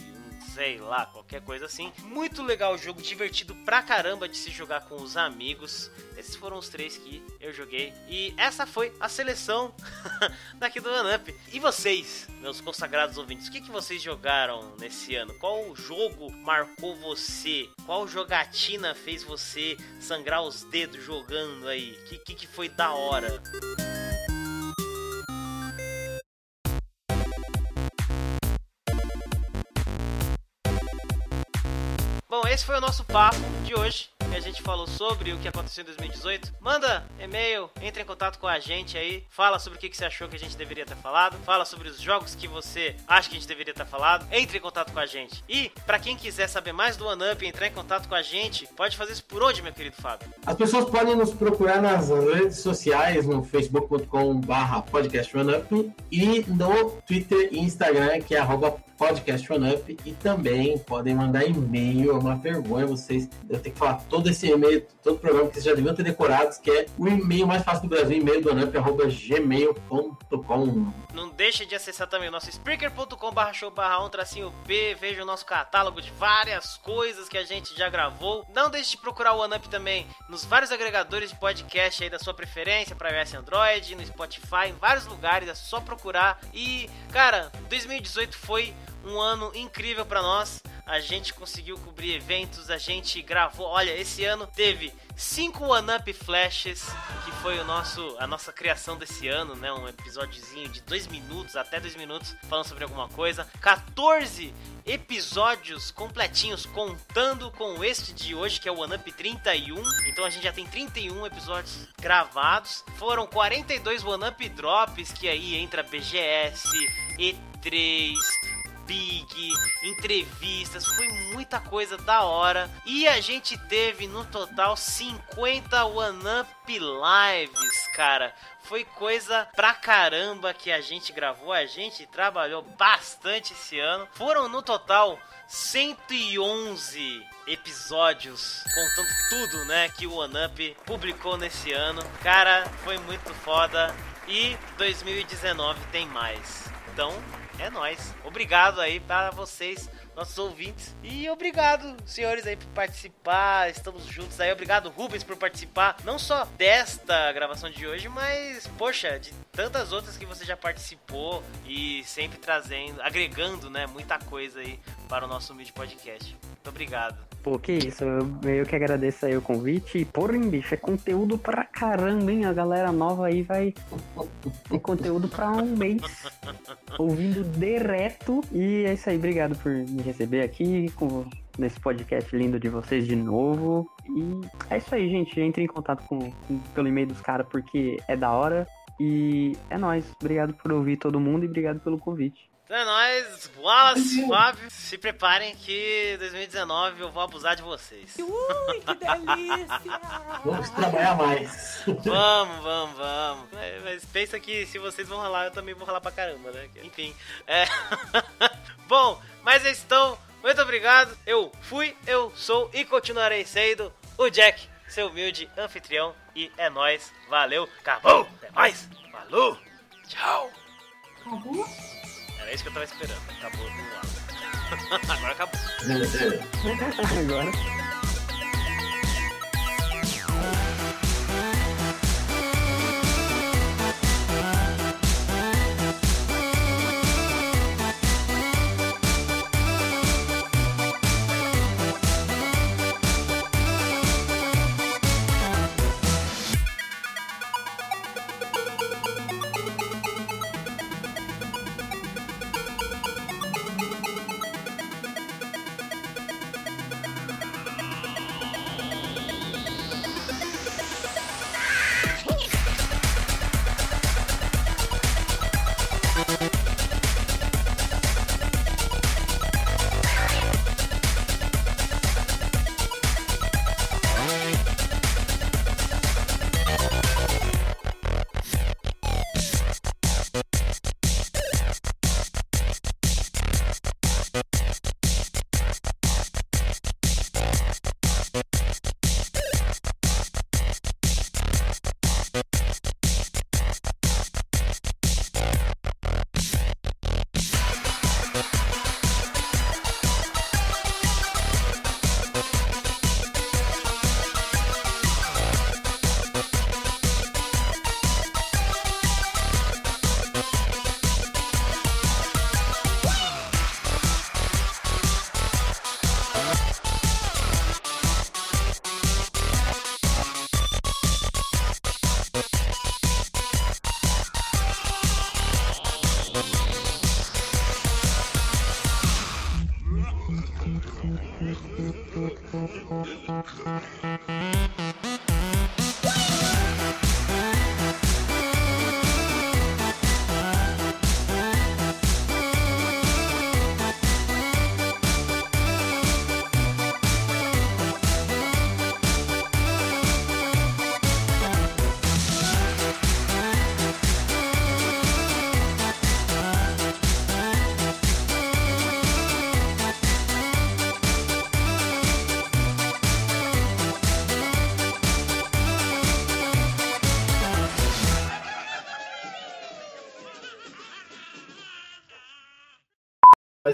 sei lá, qualquer coisa assim. Muito legal o jogo, divertido pra caramba de se jogar com os amigos. Esses foram os três que eu joguei. E essa foi a seleção daqui do OneUp. E vocês, meus consagrados ouvintes, o que, que vocês jogaram nesse ano? Qual jogo marcou você? Qual jogatina fez você sangrar os dedos jogando aí? O que, que, que foi da hora? Bom, esse foi o nosso papo de hoje. Que a gente falou sobre o que aconteceu em 2018. Manda e-mail, entre em contato com a gente aí. Fala sobre o que você achou que a gente deveria ter falado. Fala sobre os jogos que você acha que a gente deveria ter falado. Entre em contato com a gente. E, para quem quiser saber mais do OneUp e entrar em contato com a gente, pode fazer isso por onde, meu querido Fábio? As pessoas podem nos procurar nas redes sociais, no facebook.com/barra podcast OneUp e no Twitter e Instagram, que é podcast OneUp. E também podem mandar e-mail. É uma vergonha vocês. Eu tenho que falar todo esse e-mail, todo o programa que vocês já deviam ter decorados, que é o e-mail mais fácil do Brasil, e-mail do OneUp, arroba gmail.com. Não deixe de acessar também o nosso speaker.com barra show barra um tracinho P, veja o nosso catálogo de várias coisas que a gente já gravou. Não deixe de procurar o OneUp também nos vários agregadores de podcast aí da sua preferência, para iOS Android, no Spotify, em vários lugares, é só procurar. E, cara, 2018 foi um ano incrível para nós. A gente conseguiu cobrir eventos, a gente gravou. Olha, esse ano teve cinco One Up Flashes, que foi o nosso, a nossa criação desse ano, né? Um episódiozinho de dois minutos, até dois minutos, falando sobre alguma coisa. 14 episódios completinhos, contando com este de hoje, que é o One Up 31. Então a gente já tem 31 episódios gravados. Foram 42 One Up Drops, que aí entra BGS, E3, Big, entrevistas, foi muita coisa da hora. E a gente teve no total 50 One Up Lives, cara. Foi coisa pra caramba que a gente gravou, a gente trabalhou bastante esse ano. Foram no total 111 episódios, contando tudo, né, que o One Up publicou nesse ano. Cara, foi muito foda. E 2019 tem mais. Então, é nóis. Obrigado aí para vocês, nossos ouvintes. E obrigado, senhores, aí, por participar. Estamos juntos aí. Obrigado, Rubens, por participar. Não só desta gravação de hoje, mas, poxa, de tantas outras que você já participou e sempre trazendo, agregando, né, muita coisa aí para o nosso Mid Podcast. Muito obrigado. Pô, que isso, eu, eu que agradeço aí o convite. E, porra, hein, bicho, é conteúdo pra caramba, hein? A galera nova aí vai ter conteúdo pra um mês. Ouvindo direto. E é isso aí, obrigado por me receber aqui com, nesse podcast lindo de vocês de novo. E é isso aí, gente. Entre em contato com, com- pelo e-mail dos caras porque é da hora. E é nóis. Obrigado por ouvir todo mundo e obrigado pelo convite. Então é nóis, Wallace, Fábio, se preparem que 2019 eu vou abusar de vocês. Ui, que delícia! Vamos trabalhar mais. Vamos, vamos, vamos. É, Mas pensa que se vocês vão ralar, eu também vou ralar pra caramba, né? Enfim, é. Bom, mas é então, muito obrigado. Eu fui, eu sou e continuarei sendo o Jack, seu humilde anfitrião. E é nóis, valeu, acabou, até mais, falou, tchau. Acabou? Era isso que eu tava esperando, acabou do lado. Agora acabou. Agora.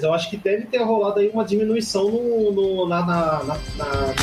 Mas eu acho que deve ter rolado aí uma diminuição no, no, na, na, na, na-